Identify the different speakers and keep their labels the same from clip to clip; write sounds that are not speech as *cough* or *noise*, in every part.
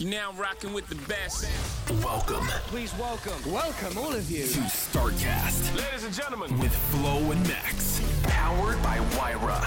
Speaker 1: You're now rocking with the best.
Speaker 2: Welcome
Speaker 1: Please welcome, welcome all of you.
Speaker 2: to StarCast
Speaker 1: Ladies and gentlemen,
Speaker 2: with Flo and Max. Powered by Wyra.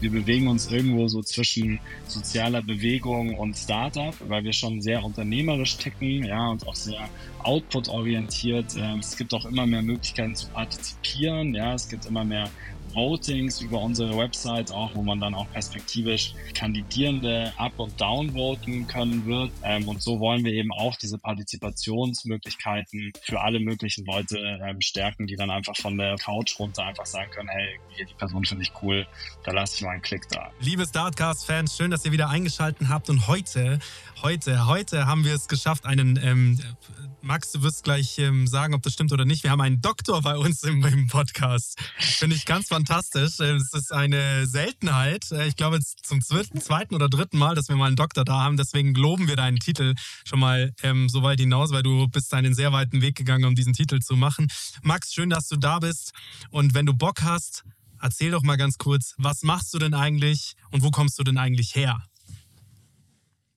Speaker 3: wir bewegen uns irgendwo so zwischen sozialer Bewegung und Startup, weil wir schon sehr unternehmerisch ticken, ja, und auch sehr output-orientiert. Ähm, Es gibt auch immer mehr Möglichkeiten zu partizipieren, ja, es gibt immer mehr Votings über unsere Website auch, wo man dann auch perspektivisch Kandidierende up und down voten können wird. Ähm, und so wollen wir eben auch diese Partizipationsmöglichkeiten für alle möglichen Leute ähm, stärken, die dann einfach von der Couch runter einfach sagen können, hey, hier, die Person finde ich cool, da lasse ich mal einen Klick da.
Speaker 4: Liebe Startcast-Fans, schön, dass ihr wieder eingeschaltet habt. Und heute, heute, heute haben wir es geschafft, einen, ähm, Max, du wirst gleich ähm, sagen, ob das stimmt oder nicht. Wir haben einen Doktor bei uns im, im Podcast. Finde ich ganz fantastisch. Äh, Es ist eine Seltenheit. Äh, Ich glaube, es ist zum zweiten, oder dritten Mal, dass wir mal einen Doktor da haben. Deswegen loben wir deinen Titel schon mal ähm, so weit hinaus, weil du bist einen sehr weiten Weg gegangen, um diesen Titel zu machen. Max, schön, dass du da bist. Und wenn du Bock hast, Erzähl doch mal ganz kurz, was machst du denn eigentlich und wo kommst du denn eigentlich her?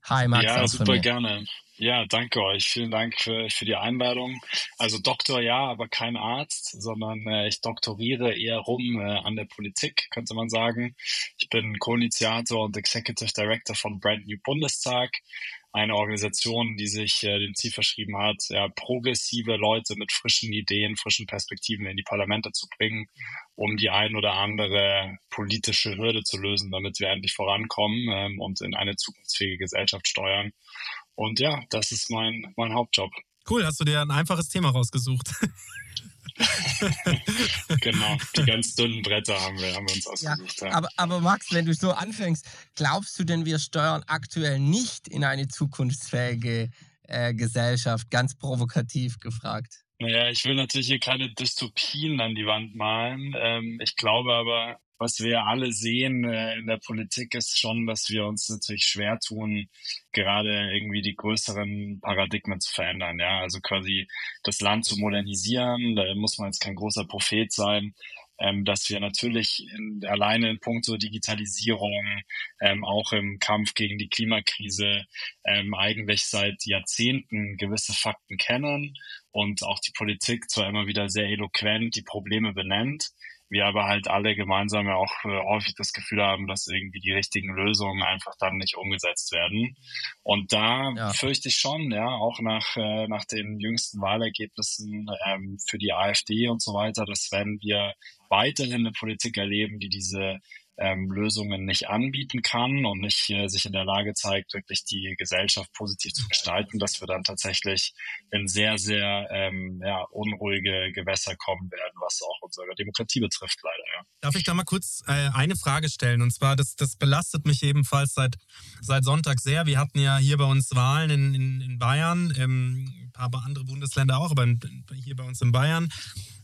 Speaker 5: Hi, Max.
Speaker 3: ja, super
Speaker 5: mir.
Speaker 3: gerne. Ja, danke euch. Vielen Dank für, für die Einladung. Also Doktor ja, aber kein Arzt, sondern äh, ich doktoriere eher rum äh, an der Politik, könnte man sagen. Ich bin Co-Initiator und Executive Director von Brand New Bundestag, eine Organisation, die sich äh, dem Ziel verschrieben hat, ja, progressive Leute mit frischen Ideen, frischen Perspektiven in die Parlamente zu bringen, um die ein oder andere politische Hürde zu lösen, damit wir endlich vorankommen ähm, und in eine zukunftsfähige Gesellschaft steuern. Und ja, das ist mein, mein Hauptjob.
Speaker 4: Cool, hast du dir ein einfaches Thema rausgesucht. *laughs*
Speaker 3: Genau, die ganz dünnen Bretter haben wir, haben wir uns
Speaker 5: Ja,
Speaker 3: ausgesucht. Ja,
Speaker 5: aber, aber Max, wenn du so anfängst, glaubst du denn, wir steuern aktuell nicht in eine zukunftsfähige äh, Gesellschaft? Ganz provokativ gefragt.
Speaker 3: Naja, ich will natürlich hier keine Dystopien an die Wand malen. Ähm, ich glaube aber, was wir alle sehen äh, in der Politik ist schon, dass wir uns natürlich schwer tun, gerade irgendwie die größeren Paradigmen zu verändern. Ja, also quasi das Land zu modernisieren. Da muss man jetzt kein großer Prophet sein. Ähm, dass wir natürlich in, alleine in puncto Digitalisierung, ähm, auch im Kampf gegen die Klimakrise, ähm, eigentlich seit Jahrzehnten gewisse Fakten kennen und auch die Politik zwar immer wieder sehr eloquent die Probleme benennt, wir aber halt alle gemeinsam ja auch äh, häufig das Gefühl haben, dass irgendwie die richtigen Lösungen einfach dann nicht umgesetzt werden. Und da
Speaker 5: Ja.
Speaker 3: fürchte ich schon, ja, auch nach, äh, nach den jüngsten Wahlergebnissen ähm, für die AfD und so weiter, dass wenn wir weiterhin eine Politik erleben, die diese ähm, Lösungen nicht anbieten kann und nicht äh, sich in der Lage zeigt, wirklich die Gesellschaft positiv zu gestalten, dass wir dann tatsächlich in sehr, sehr ähm, ja, unruhige Gewässer kommen werden, was auch unsere Demokratie betrifft, leider. Ja.
Speaker 4: Darf ich da mal kurz äh, eine Frage stellen? Und zwar, das, das belastet mich ebenfalls seit, seit Sonntag sehr. Wir hatten ja hier bei uns Wahlen in, in, in Bayern, ähm, ein paar andere Bundesländer auch, aber in, hier bei uns in Bayern.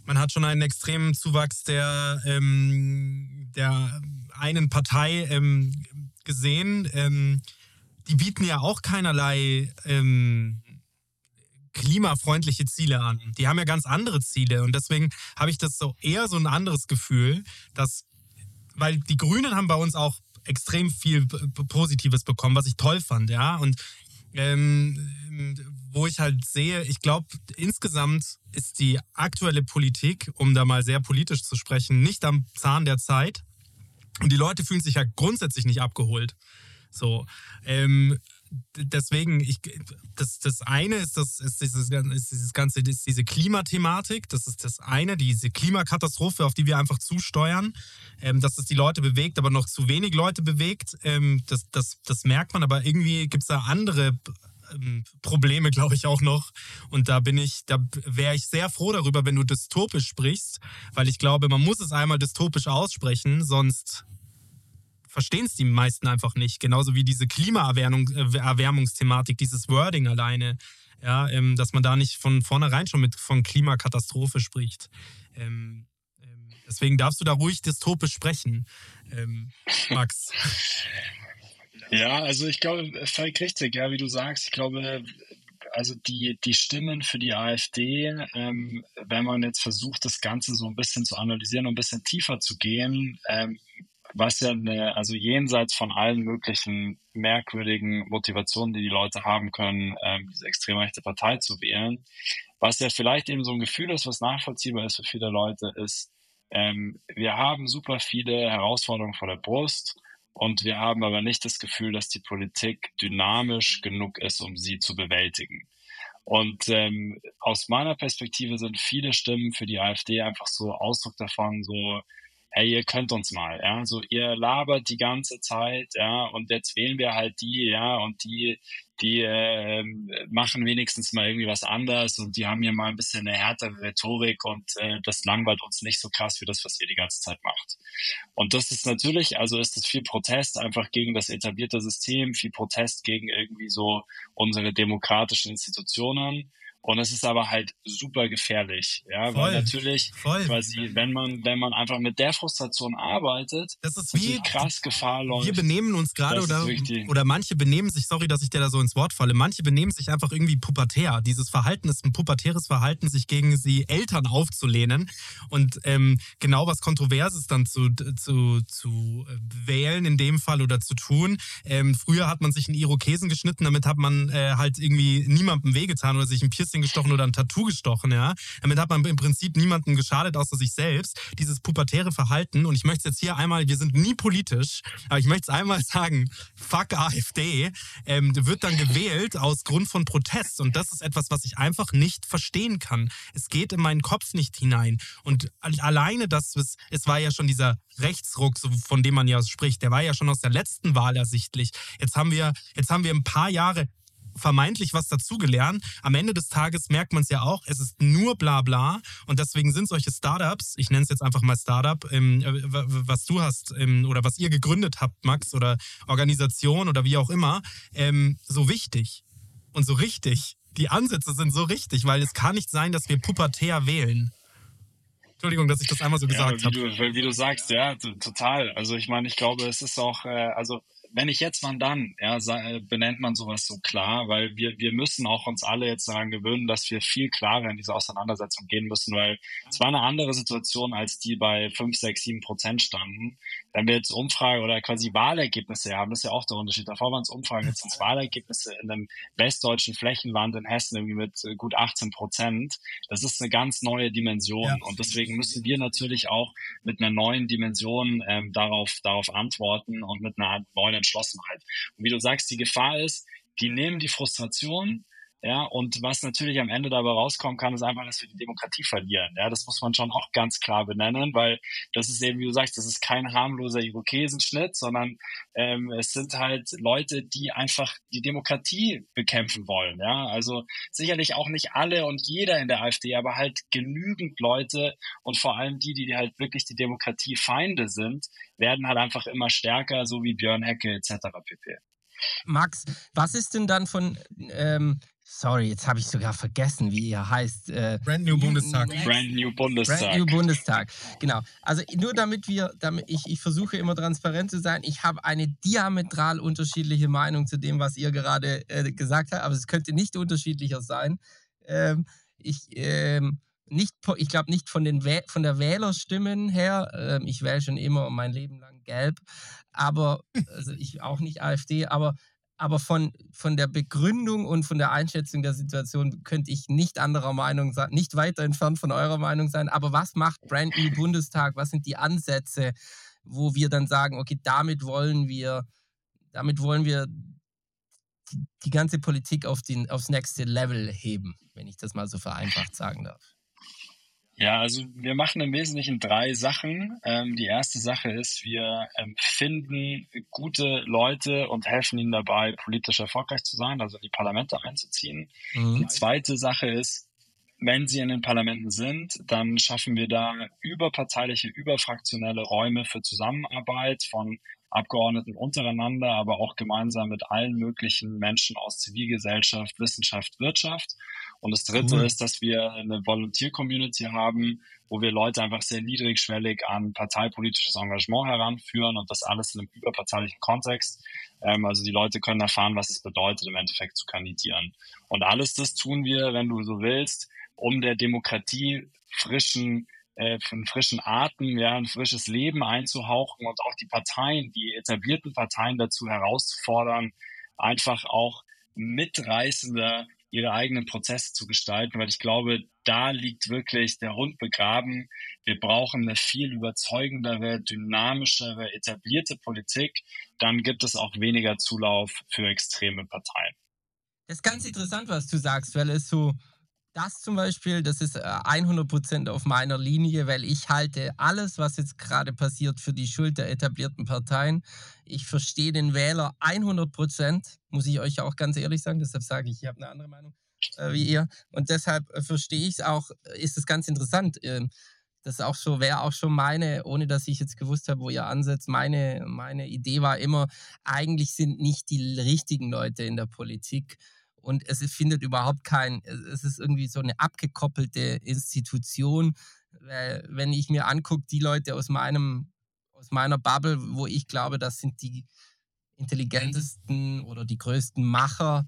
Speaker 4: Man hat schon einen extremen Zuwachs der, ähm, der einen Partei ähm, gesehen. Ähm, die bieten ja auch keinerlei ähm, klimafreundliche Ziele an. Die haben ja ganz andere Ziele und deswegen habe ich das so eher so ein anderes Gefühl, dass, weil die Grünen haben bei uns auch extrem viel Positives bekommen, was ich toll fand, ja. Und ähm, wo ich halt sehe, ich glaube, insgesamt ist die aktuelle Politik, um da mal sehr politisch zu sprechen, nicht am Zahn der Zeit. Und die Leute fühlen sich ja grundsätzlich nicht abgeholt. So, ähm, deswegen, ich, das, das eine ist, das, ist, dieses, ist dieses ganze, ist diese Klimathematik. Das ist das eine, diese Klimakatastrophe, auf die wir einfach zusteuern. Ähm, dass es die Leute bewegt, aber noch zu wenig Leute bewegt. Ähm, das, das, das merkt man, aber irgendwie gibt es da andere ähm, Probleme, glaube ich, auch noch. Und da bin ich, da wäre ich sehr froh darüber, wenn du dystopisch sprichst, weil ich glaube, man muss es einmal dystopisch aussprechen, sonst verstehen es die meisten einfach nicht. Genauso wie diese Klimaerwärmungsthematik, äh, dieses Wording alleine. Ja, ähm, dass man da nicht von vornherein schon mit von Klimakatastrophe spricht. Ähm, ähm, deswegen darfst du da ruhig dystopisch sprechen, ähm, Max. *laughs*
Speaker 3: Ja, also ich glaube, völlig richtig, ja, wie du sagst. Ich glaube, also die, die Stimmen für die AfD, ähm, wenn man jetzt versucht, das Ganze so ein bisschen zu analysieren und ein bisschen tiefer zu gehen, ähm, was ja eine, also jenseits von allen möglichen merkwürdigen Motivationen, die die Leute haben können, ähm, diese extrem rechte Partei zu wählen, was ja vielleicht eben so ein Gefühl ist, was nachvollziehbar ist für viele Leute, ist, ähm, wir haben super viele Herausforderungen vor der Brust und wir haben aber nicht das Gefühl, dass die Politik dynamisch genug ist, um sie zu bewältigen. Und ähm, aus meiner Perspektive sind viele Stimmen für die AfD einfach so Ausdruck davon, so hey, ihr könnt uns mal, ja, so ihr labert die ganze Zeit, ja, und jetzt wählen wir halt die, ja, und die, die äh, machen wenigstens mal irgendwie was anders und die haben hier mal ein bisschen eine härtere Rhetorik und äh, das langweilt uns nicht so krass wie das, was ihr die ganze Zeit macht. Und das ist natürlich, also ist das viel Protest einfach gegen das etablierte System, viel Protest gegen irgendwie so unsere demokratischen Institutionen. Und es ist aber halt super gefährlich, ja, voll, weil natürlich voll. quasi, wenn man, wenn man einfach mit der Frustration arbeitet,
Speaker 4: das ist wie
Speaker 3: krass Gefahr läuft.
Speaker 4: Wir benehmen uns gerade oder, oder manche benehmen sich, sorry, dass ich dir da so ins Wort falle, manche benehmen sich einfach irgendwie pubertär. Dieses Verhalten ist ein pubertäres Verhalten, sich gegen sie Eltern aufzulehnen und ähm, genau was Kontroverses dann zu, zu, zu äh, wählen in dem Fall oder zu tun. Ähm, früher hat man sich einen Irokesen geschnitten, damit hat man äh, halt irgendwie niemandem wehgetan oder sich ein Piercing Piercing gestochen oder ein Tattoo gestochen, ja. Damit hat man im Prinzip niemandem geschadet, außer sich selbst. Dieses pubertäre Verhalten, und ich möchte es jetzt hier einmal, wir sind nie politisch, aber ich möchte es einmal *laughs* sagen, fuck AfD, ähm, wird dann gewählt aus Grund von Protest. Und das ist etwas, was ich einfach nicht verstehen kann. Es geht in meinen Kopf nicht hinein. Und alleine das, es war ja schon dieser Rechtsruck, von dem man ja spricht, der war ja schon aus der letzten Wahl ersichtlich. Jetzt haben wir, jetzt haben wir ein paar Jahre vermeintlich was dazugelernt. Am Ende des Tages merkt man es ja auch, es ist nur bla bla und deswegen sind solche Startups, ich nenne es jetzt einfach mal Startup, ähm, was du hast ähm, oder was ihr gegründet habt, Max, oder Organisation oder wie auch immer, ähm, so wichtig und so richtig. Die Ansätze sind so richtig, weil es kann nicht sein, dass wir pubertär wählen. Entschuldigung, dass ich das einmal so gesagt
Speaker 3: ja,
Speaker 4: habe.
Speaker 3: Wie du sagst, ja, total. Also ich meine, ich glaube, es ist auch, äh, also wenn ich jetzt, wann dann? Ja, äh, benennt man sowas so klar, weil wir, wir müssen auch uns alle jetzt daran gewöhnen, dass wir viel klarer in diese Auseinandersetzung gehen müssen, weil es war eine andere Situation, als die bei 5, 6, 7 Prozent standen. Wenn wir jetzt Umfrage oder quasi Wahlergebnisse haben, das ist ja auch der Unterschied. Davor waren es Umfragen, jetzt sind es Wahlergebnisse in einem westdeutschen Flächenland in Hessen irgendwie mit äh, gut 18 Prozent. Das ist eine ganz neue Dimension. Ja. Und deswegen müssen wir natürlich auch mit einer neuen Dimension ähm, darauf, darauf antworten und mit einer neuen Entschlossenheit. Und wie du sagst, die Gefahr ist, die nehmen die Frustration, ja, und was natürlich am Ende dabei rauskommen kann, ist einfach, dass wir die Demokratie verlieren. Ja, das muss man schon auch ganz klar benennen, weil das ist eben, wie du sagst, das ist kein harmloser Irokesenschnitt, sondern ähm, es sind halt Leute, die einfach die Demokratie bekämpfen wollen. Ja, also sicherlich auch nicht alle und jeder in der AfD, aber halt genügend Leute und vor allem die, die halt wirklich die Demokratiefeinde sind, werden halt einfach immer stärker, so wie Björn Hecke etc. pp.
Speaker 5: Max, was ist denn dann von ähm, Sorry, jetzt habe ich sogar vergessen, wie ihr heißt.
Speaker 4: Äh, Brand New Bundestag.
Speaker 3: Brand New Bundestag.
Speaker 5: Brand New Bundestag. Genau. Also nur damit wir, damit ich, ich versuche immer transparent zu sein. Ich habe eine diametral unterschiedliche Meinung zu dem, was ihr gerade äh, gesagt habt, aber es könnte nicht unterschiedlicher sein. Ähm, ich ähm, nicht, ich glaube nicht von den von der Wählerstimmen her. Ähm, ich wähle schon immer mein Leben lang gelb, aber also ich auch nicht AfD, aber aber von, von der Begründung und von der Einschätzung der Situation könnte ich nicht anderer Meinung sein, nicht weiter entfernt von eurer Meinung sein. Aber was macht Brand New Bundestag? Was sind die Ansätze, wo wir dann sagen, okay, damit wollen wir, damit wollen wir die, ganze Politik auf den, aufs nächste Level heben, wenn ich das mal so vereinfacht sagen darf?
Speaker 3: Ja, also wir machen im Wesentlichen drei Sachen. Ähm, die erste Sache ist, wir ähm, finden gute Leute und helfen ihnen dabei, politisch erfolgreich zu sein, also in die Parlamente einzuziehen. Mhm. Die zweite Sache ist, wenn sie in den Parlamenten sind, dann schaffen wir da überparteiliche, überfraktionelle Räume für Zusammenarbeit von Abgeordneten untereinander, aber auch gemeinsam mit allen möglichen Menschen aus Zivilgesellschaft, Wissenschaft, Wirtschaft. Und das Dritte mhm. ist, dass wir eine Volunteer-Community haben, wo wir Leute einfach sehr niedrigschwellig an parteipolitisches Engagement heranführen und das alles in einem überparteilichen Kontext. Ähm, also die Leute können erfahren, was es bedeutet, im Endeffekt zu kandidieren. Und alles das tun wir, wenn du so willst, um der Demokratie frischen äh, einen frischen Atem, ja, ein frisches Leben einzuhauchen und auch die Parteien, die etablierten Parteien dazu herauszufordern, einfach auch mitreißender ihre eigenen Prozesse zu gestalten, weil ich glaube, da liegt wirklich der Hund begraben. Wir brauchen eine viel überzeugendere, dynamischere, etablierte Politik. Dann gibt es auch weniger Zulauf für extreme Parteien.
Speaker 5: Das ist ganz interessant, was du sagst, weil es so, das zum Beispiel, das ist 100% äh, auf meiner Linie, weil ich halte alles, was jetzt gerade passiert, für die Schuld der etablierten Parteien. Ich verstehe den Wähler 100%, muss ich euch auch ganz ehrlich sagen. Deshalb sage ich, ich habe eine andere Meinung äh, wie ihr. Und deshalb äh, verstehe ich es auch, äh, ist es ganz interessant. Äh, das auch so, wäre auch schon meine, ohne dass ich jetzt gewusst habe, wo ihr ansetzt, meine, meine Idee war immer, eigentlich sind nicht die richtigen Leute in der Politik und es findet überhaupt kein, es ist irgendwie so eine abgekoppelte Institution. Wenn ich mir angucke, die Leute aus meinem, aus meiner Bubble, wo ich glaube, das sind die intelligentesten oder die größten Macher,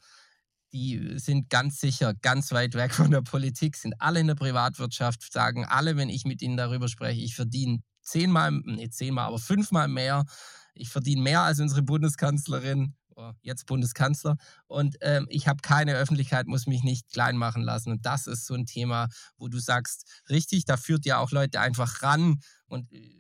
Speaker 5: die sind ganz sicher ganz weit weg von der Politik, sind alle in der Privatwirtschaft, sagen alle, wenn ich mit ihnen darüber spreche, ich verdiene zehnmal, nicht zehnmal, aber fünfmal mehr. Ich verdiene mehr als unsere Bundeskanzlerin jetzt Bundeskanzler. Und ähm, ich habe keine Öffentlichkeit, muss mich nicht klein machen lassen. Und das ist so ein Thema, wo du sagst, richtig, da führt ja auch Leute einfach ran und äh,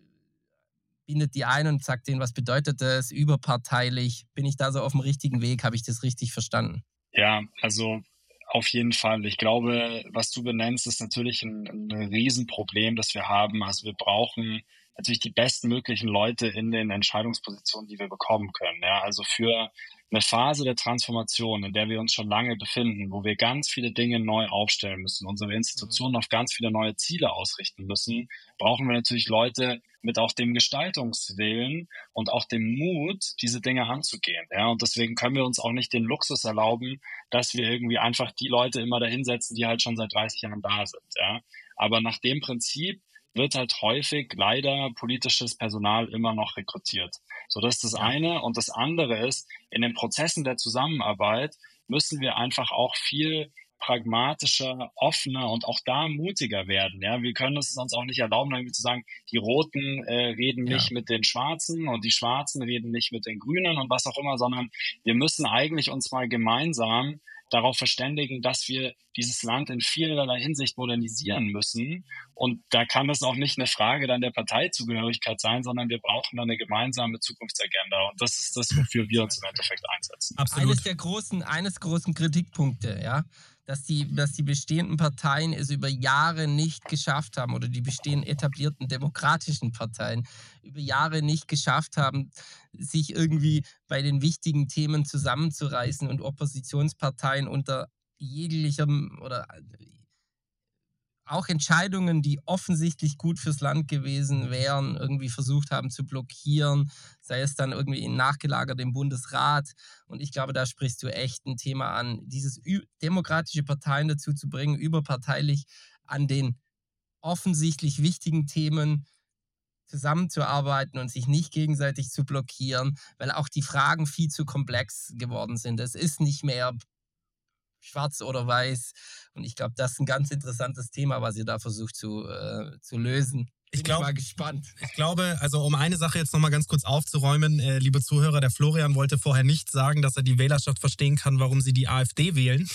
Speaker 5: bindet die ein und sagt denen, was bedeutet das, überparteilich. Bin ich da so auf dem richtigen Weg? Habe ich das richtig verstanden?
Speaker 3: Ja, also auf jeden Fall. Ich glaube, was du benennst, ist natürlich ein, ein Riesenproblem, das wir haben. Also wir brauchen natürlich die bestmöglichen Leute in den Entscheidungspositionen, die wir bekommen können. Ja, also für eine Phase der Transformation, in der wir uns schon lange befinden, wo wir ganz viele Dinge neu aufstellen müssen, unsere Institutionen auf ganz viele neue Ziele ausrichten müssen, brauchen wir natürlich Leute mit auch dem Gestaltungswillen und auch dem Mut, diese Dinge anzugehen. Ja, und deswegen können wir uns auch nicht den Luxus erlauben, dass wir irgendwie einfach die Leute immer dahinsetzen, die halt schon seit 30 Jahren da sind. Ja, aber nach dem Prinzip wird halt häufig leider politisches Personal immer noch rekrutiert. So, das ist das eine. Und das andere ist, in den Prozessen der Zusammenarbeit müssen wir einfach auch viel pragmatischer, offener und auch da mutiger werden. Ja, wir können es uns auch nicht erlauben, irgendwie zu sagen, die Roten äh, reden nicht ja. mit den Schwarzen und die Schwarzen reden nicht mit den Grünen und was auch immer, sondern wir müssen eigentlich uns mal gemeinsam darauf verständigen, dass wir dieses Land in vielerlei Hinsicht modernisieren müssen. Und da kann es auch nicht eine Frage dann der Parteizugehörigkeit sein, sondern wir brauchen dann eine gemeinsame Zukunftsagenda. Und das ist das, wofür wir uns im Endeffekt einsetzen.
Speaker 5: Absolut. Eines der großen, eines großen Kritikpunkte, ja, dass die, dass die bestehenden Parteien es über Jahre nicht geschafft haben oder die bestehenden etablierten demokratischen Parteien über Jahre nicht geschafft haben, sich irgendwie bei den wichtigen Themen zusammenzureißen und Oppositionsparteien unter jeglichem oder auch Entscheidungen, die offensichtlich gut fürs Land gewesen wären, irgendwie versucht haben zu blockieren, sei es dann irgendwie in nachgelagert im Bundesrat. Und ich glaube, da sprichst du echt ein Thema an, dieses demokratische Parteien dazu zu bringen, überparteilich an den offensichtlich wichtigen Themen zusammenzuarbeiten und sich nicht gegenseitig zu blockieren, weil auch die Fragen viel zu komplex geworden sind. Es ist nicht mehr schwarz oder weiß. Und ich glaube, das ist ein ganz interessantes Thema, was ihr da versucht zu, äh, zu lösen. Bin
Speaker 4: ich, glaub,
Speaker 5: ich mal gespannt.
Speaker 4: Ich glaube, also um eine Sache jetzt nochmal ganz kurz aufzuräumen, äh, liebe Zuhörer, der Florian wollte vorher nicht sagen, dass er die Wählerschaft verstehen kann, warum sie die AfD wählen.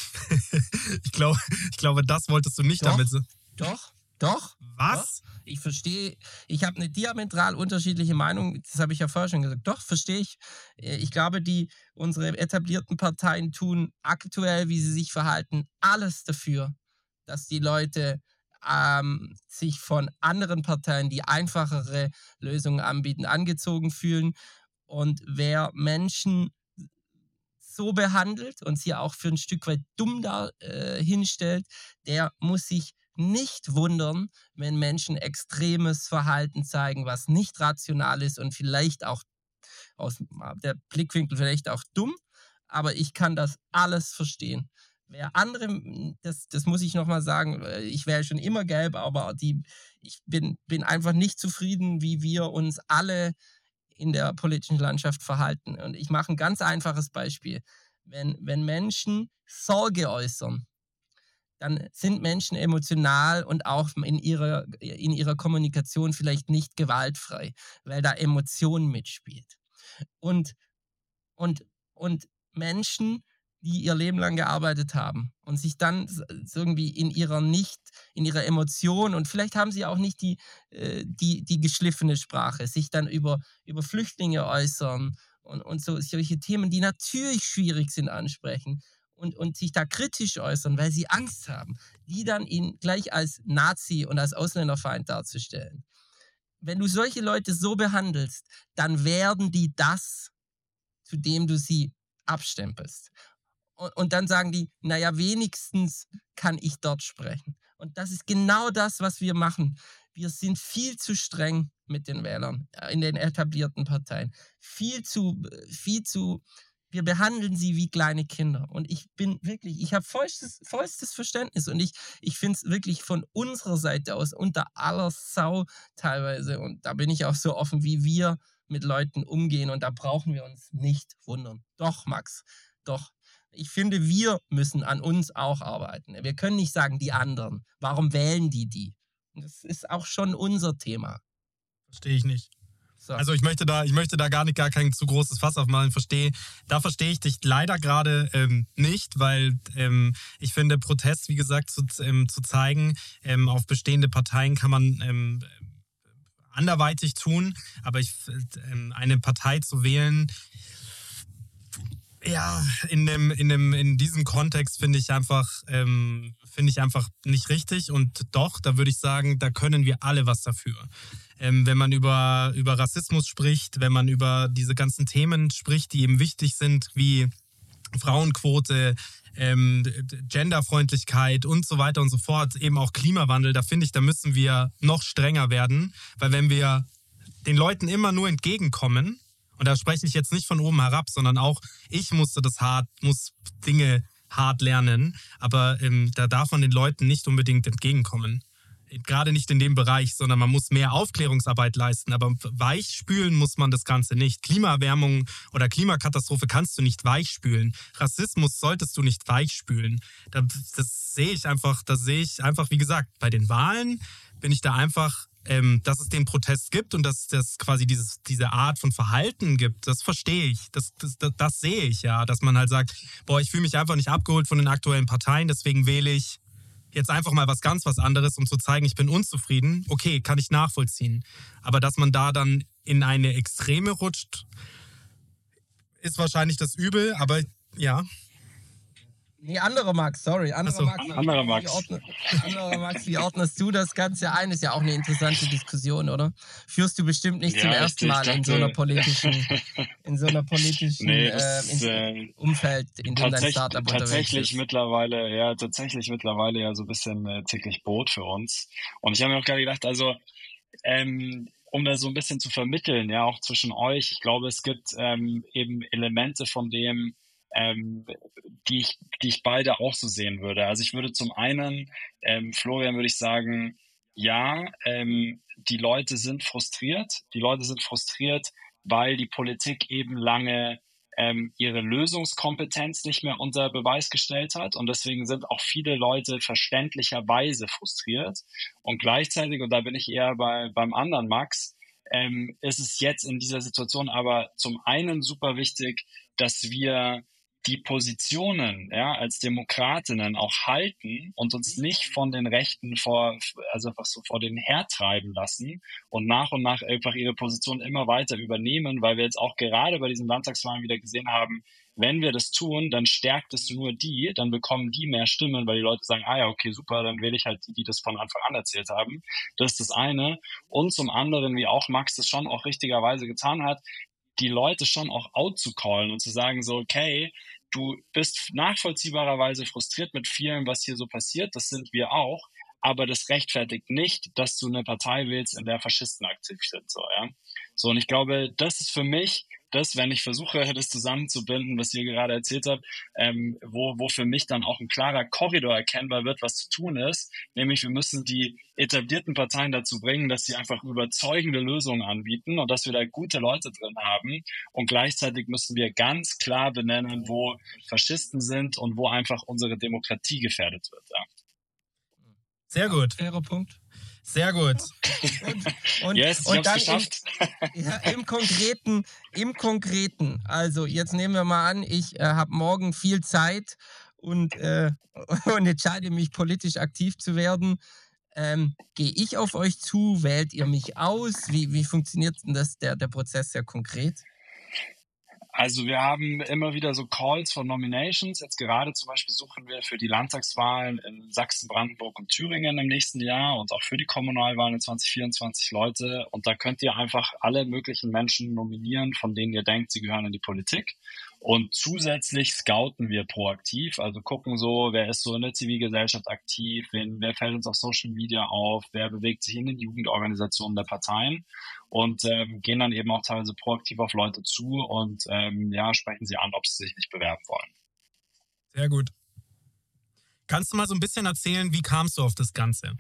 Speaker 4: *laughs* ich, glaube, ich glaube, das wolltest du nicht
Speaker 5: doch,
Speaker 4: damit.
Speaker 5: Doch, doch.
Speaker 4: Was?
Speaker 5: Ich verstehe, ich habe eine diametral unterschiedliche Meinung, das habe ich ja vorher schon gesagt. Doch, verstehe ich. Äh, ich glaube, die unsere etablierten Parteien tun aktuell, wie sie sich verhalten, alles dafür, dass die Leute ähm, sich von anderen Parteien, die einfachere Lösungen anbieten, angezogen fühlen. Und wer Menschen so behandelt und sie auch für ein Stück weit dumm da äh, hinstellt, der muss sich nicht wundern, wenn Menschen extremes Verhalten zeigen, was nicht rational ist und vielleicht auch aus der Blickwinkel vielleicht auch dumm, aber ich kann das alles verstehen. Wer andere, das, das muss ich nochmal sagen, äh, ich wäre schon immer gelb, aber die, ich bin, bin einfach nicht zufrieden, wie wir uns alle in der politischen Landschaft verhalten. Und ich mache ein ganz einfaches Beispiel. Wenn, wenn Menschen Sorge äußern, dann sind Menschen emotional und auch in ihrer, in ihrer Kommunikation vielleicht nicht gewaltfrei, weil da Emotion mitspielt. Und, und, und Menschen, die ihr Leben lang gearbeitet haben und sich dann irgendwie in ihrer nicht, in ihrer Emotion und vielleicht haben sie auch nicht die, äh, die, die geschliffene Sprache, sich dann über, über Flüchtlinge äußern und, und so solche Themen, die natürlich schwierig sind, ansprechen und, und sich da kritisch äußern, weil sie Angst haben, die dann ihn gleich als Nazi und als Ausländerfeind darzustellen. Wenn du solche Leute so behandelst, dann werden die das, zu dem du sie abstempelst. Und, und dann sagen die, naja, wenigstens kann ich dort sprechen. Und das ist genau das, was wir machen. Wir sind viel zu streng mit den Wählern äh, in den etablierten Parteien. Viel zu, viel zu, wir behandeln sie wie kleine Kinder. Und ich bin wirklich, ich habe vollstes, vollstes Verständnis und ich, ich finde es wirklich von unserer Seite aus unter aller Sau teilweise. Und da bin ich auch so offen, wie wir mit Leuten umgehen. Und da brauchen wir uns nicht wundern. Doch, Max, doch ich finde, wir müssen an uns auch arbeiten. Wir können nicht sagen, die anderen. Warum wählen die die? Das ist auch schon unser Thema.
Speaker 4: Verstehe ich nicht. So. Also ich möchte da, ich möchte da gar nicht gar kein zu großes Fass aufmalen. Verstehe, da verstehe ich dich leider gerade ähm, nicht, weil ähm, ich finde, Protest, wie gesagt, zu, ähm, zu zeigen ähm, auf bestehende Parteien kann man ähm, anderweitig tun, aber ich, ähm, eine Partei zu wählen, ja, in dem, in dem, in diesem Kontext finde ich einfach, ähm, finde ich einfach nicht richtig. Und doch, da würde ich sagen, da können wir alle was dafür. Ähm, wenn man über, über Rassismus spricht, wenn man über diese ganzen Themen spricht, die eben wichtig sind, wie Frauenquote, ähm, Genderfreundlichkeit und so weiter und so fort, eben auch Klimawandel, da finde ich, da müssen wir noch strenger werden, weil wenn wir den Leuten immer nur entgegenkommen, und da spreche ich jetzt nicht von oben herab, sondern auch ich musste das hart, muss Dinge hart lernen. Aber ähm, da darf man den Leuten nicht unbedingt entgegenkommen. Gerade nicht in dem Bereich, sondern man muss mehr Aufklärungsarbeit leisten. Aber weichspülen muss man das Ganze nicht. Klimaerwärmung oder Klimakatastrophe kannst du nicht weichspülen. Rassismus solltest du nicht weichspülen. Das, das sehe ich einfach, das sehe ich einfach, wie gesagt, bei den Wahlen bin ich da einfach ähm, dass es den Protest gibt und dass es quasi dieses, diese Art von Verhalten gibt, das verstehe ich. Das, das, das, das sehe ich ja, dass man halt sagt, boah, ich fühle mich einfach nicht abgeholt von den aktuellen Parteien, deswegen wähle ich jetzt einfach mal was ganz was anderes, um zu zeigen, ich bin unzufrieden. Okay, kann ich nachvollziehen. Aber dass man da dann in eine Extreme rutscht, ist wahrscheinlich das Übel, aber ja.
Speaker 5: Nee, andere Max, sorry. Andere
Speaker 3: so,
Speaker 5: Max.
Speaker 3: Andere Max. Wie
Speaker 5: ordne, andere Max, wie ordnest du das Ganze ein? Ist ja auch eine interessante Diskussion, oder? Führst du bestimmt nicht ja, zum ersten Mal dachte, in so einer politischen, *laughs* in so einer politischen nee, das, äh, in, Umfeld, in dem dein Startup unterwegs
Speaker 3: tatsächlich
Speaker 5: ist.
Speaker 3: mittlerweile, ja, tatsächlich mittlerweile ja so ein bisschen äh, täglich Brot für uns. Und ich habe mir auch gerade gedacht, also ähm, um da so ein bisschen zu vermitteln, ja, auch zwischen euch. Ich glaube, es gibt ähm, eben Elemente von dem, ähm, die, ich, die ich beide auch so sehen würde. Also ich würde zum einen, ähm, Florian würde ich sagen, ja, ähm, die Leute sind frustriert. Die Leute sind frustriert, weil die Politik eben lange ähm, ihre Lösungskompetenz nicht mehr unter Beweis gestellt hat. Und deswegen sind auch viele Leute verständlicherweise frustriert. Und gleichzeitig, und da bin ich eher bei, beim anderen Max, ähm, ist es jetzt in dieser Situation aber zum einen super wichtig, dass wir die Positionen ja, als Demokratinnen auch halten und uns nicht von den Rechten vor, also einfach so vor den hertreiben lassen und nach und nach einfach ihre Position immer weiter übernehmen, weil wir jetzt auch gerade bei diesen Landtagswahlen wieder gesehen haben, wenn wir das tun, dann stärkt es nur die, dann bekommen die mehr Stimmen, weil die Leute sagen, ah ja, okay, super, dann wähle ich halt die, die das von Anfang an erzählt haben. Das ist das eine. Und zum anderen, wie auch Max das schon auch richtigerweise getan hat, die Leute schon auch out zu callen und zu sagen so, okay, du bist nachvollziehbarerweise frustriert mit vielem, was hier so passiert. Das sind wir auch. Aber das rechtfertigt nicht, dass du eine Partei wählst, in der Faschisten aktiv sind. So, ja. So, und ich glaube, das ist für mich das, wenn ich versuche, das zusammenzubinden, was ihr gerade erzählt habt, ähm, wo, wo für mich dann auch ein klarer Korridor erkennbar wird, was zu tun ist, nämlich wir müssen die etablierten Parteien dazu bringen, dass sie einfach überzeugende Lösungen anbieten und dass wir da gute Leute drin haben. Und gleichzeitig müssen wir ganz klar benennen, wo Faschisten sind und wo einfach unsere Demokratie gefährdet wird. Ja.
Speaker 4: Sehr gut.
Speaker 5: Fairer Punkt.
Speaker 4: Sehr gut. *laughs*
Speaker 5: Und,
Speaker 3: Yes, ich
Speaker 5: und dann
Speaker 3: geschafft.
Speaker 5: Im, ja, im Konkreten, im Konkreten. Also jetzt nehmen wir mal an, ich äh, habe morgen viel Zeit und, äh, *laughs* und entscheide mich politisch aktiv zu werden. Ähm, Gehe ich auf euch zu? Wählt ihr mich aus? Wie, wie funktioniert denn das, der, der Prozess sehr konkret?
Speaker 3: Also wir haben immer wieder so Calls von Nominations. Jetzt gerade zum Beispiel suchen wir für die Landtagswahlen in Sachsen, Brandenburg und Thüringen im nächsten Jahr und auch für die Kommunalwahlen in 2024 Leute. Und da könnt ihr einfach alle möglichen Menschen nominieren, von denen ihr denkt, sie gehören in die Politik. Und zusätzlich scouten wir proaktiv, also gucken so, wer ist so in der Zivilgesellschaft aktiv, wen, wer fällt uns auf Social Media auf, wer bewegt sich in den Jugendorganisationen der Parteien und ähm, gehen dann eben auch teilweise proaktiv auf Leute zu und ähm, ja, sprechen sie an, ob sie sich nicht bewerben wollen.
Speaker 4: Sehr gut. Kannst du mal so ein bisschen erzählen, wie kamst du auf das Ganze?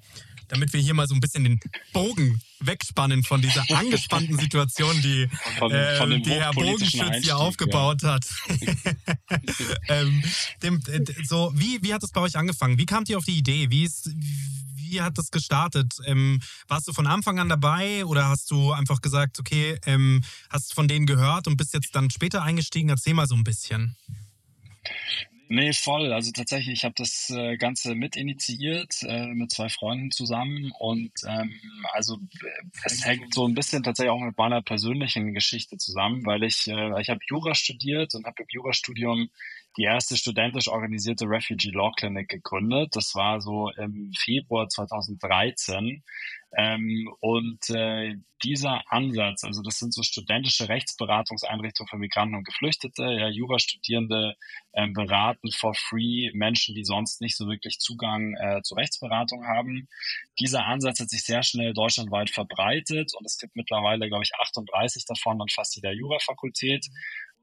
Speaker 4: Damit wir hier mal so ein bisschen den Bogen wegspannen von dieser *laughs* angespannten Situation, die,
Speaker 3: Von- von
Speaker 4: ähm,
Speaker 3: dem
Speaker 4: die Herr Bogenschütz hier aufgebaut hat. *laughs* ähm, dem, äh, so, wie, wie hat es bei euch angefangen? Wie kamt ihr auf die Idee? Wie, ist, wie hat das gestartet? Ähm, warst du von Anfang an dabei oder hast du einfach gesagt, okay, ähm, hast von denen gehört und bist jetzt dann später eingestiegen? Erzähl mal so ein bisschen.
Speaker 3: Nee, voll. Also tatsächlich, ich habe das äh, Ganze mit initiiert äh, mit zwei Freunden zusammen und ähm, also äh, es hängt so ein bisschen tatsächlich auch mit meiner persönlichen Geschichte zusammen, weil ich äh, ich habe Jura studiert und habe im Jurastudium die erste studentisch organisierte Refugee Law Clinic gegründet. Das war so im Februar 2013. Ähm, und äh, dieser Ansatz, also das sind so studentische Rechtsberatungseinrichtungen für Migranten und Geflüchtete, ja, Jurastudierende ähm, beraten for free Menschen, die sonst nicht so wirklich Zugang äh, zu Rechtsberatung haben. Dieser Ansatz hat sich sehr schnell deutschlandweit verbreitet und es gibt mittlerweile, glaube ich, 38 davon an fast jeder Jurafakultät.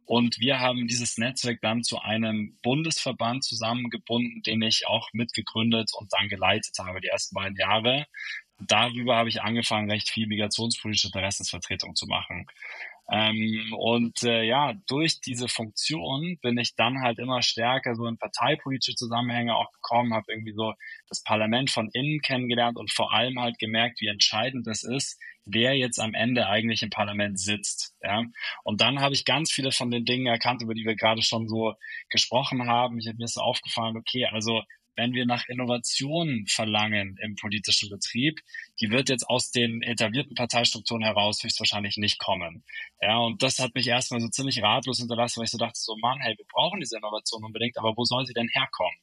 Speaker 3: Und wir haben dieses Netzwerk dann zu einem Bundesverband zusammengebunden, den ich auch mitgegründet und dann geleitet habe die ersten beiden Jahre. Darüber habe ich angefangen, recht viel migrationspolitische Interessensvertretung zu machen. Ähm, und äh, ja, durch diese Funktion bin ich dann halt immer stärker so in parteipolitische Zusammenhänge auch gekommen, habe irgendwie so das Parlament von innen kennengelernt und vor allem halt gemerkt, wie entscheidend es ist, wer jetzt am Ende eigentlich im Parlament sitzt. Ja? Und dann habe ich ganz viele von den Dingen erkannt, über die wir gerade schon so gesprochen haben. Ich habe mir so aufgefallen, okay, also wenn wir nach Innovationen verlangen im politischen Betrieb, die wird jetzt aus den etablierten Parteistrukturen heraus höchstwahrscheinlich nicht kommen. Ja, und das hat mich erstmal so ziemlich ratlos hinterlassen, weil ich so dachte, so Mann, hey, wir brauchen diese Innovation unbedingt, aber wo soll sie denn herkommen?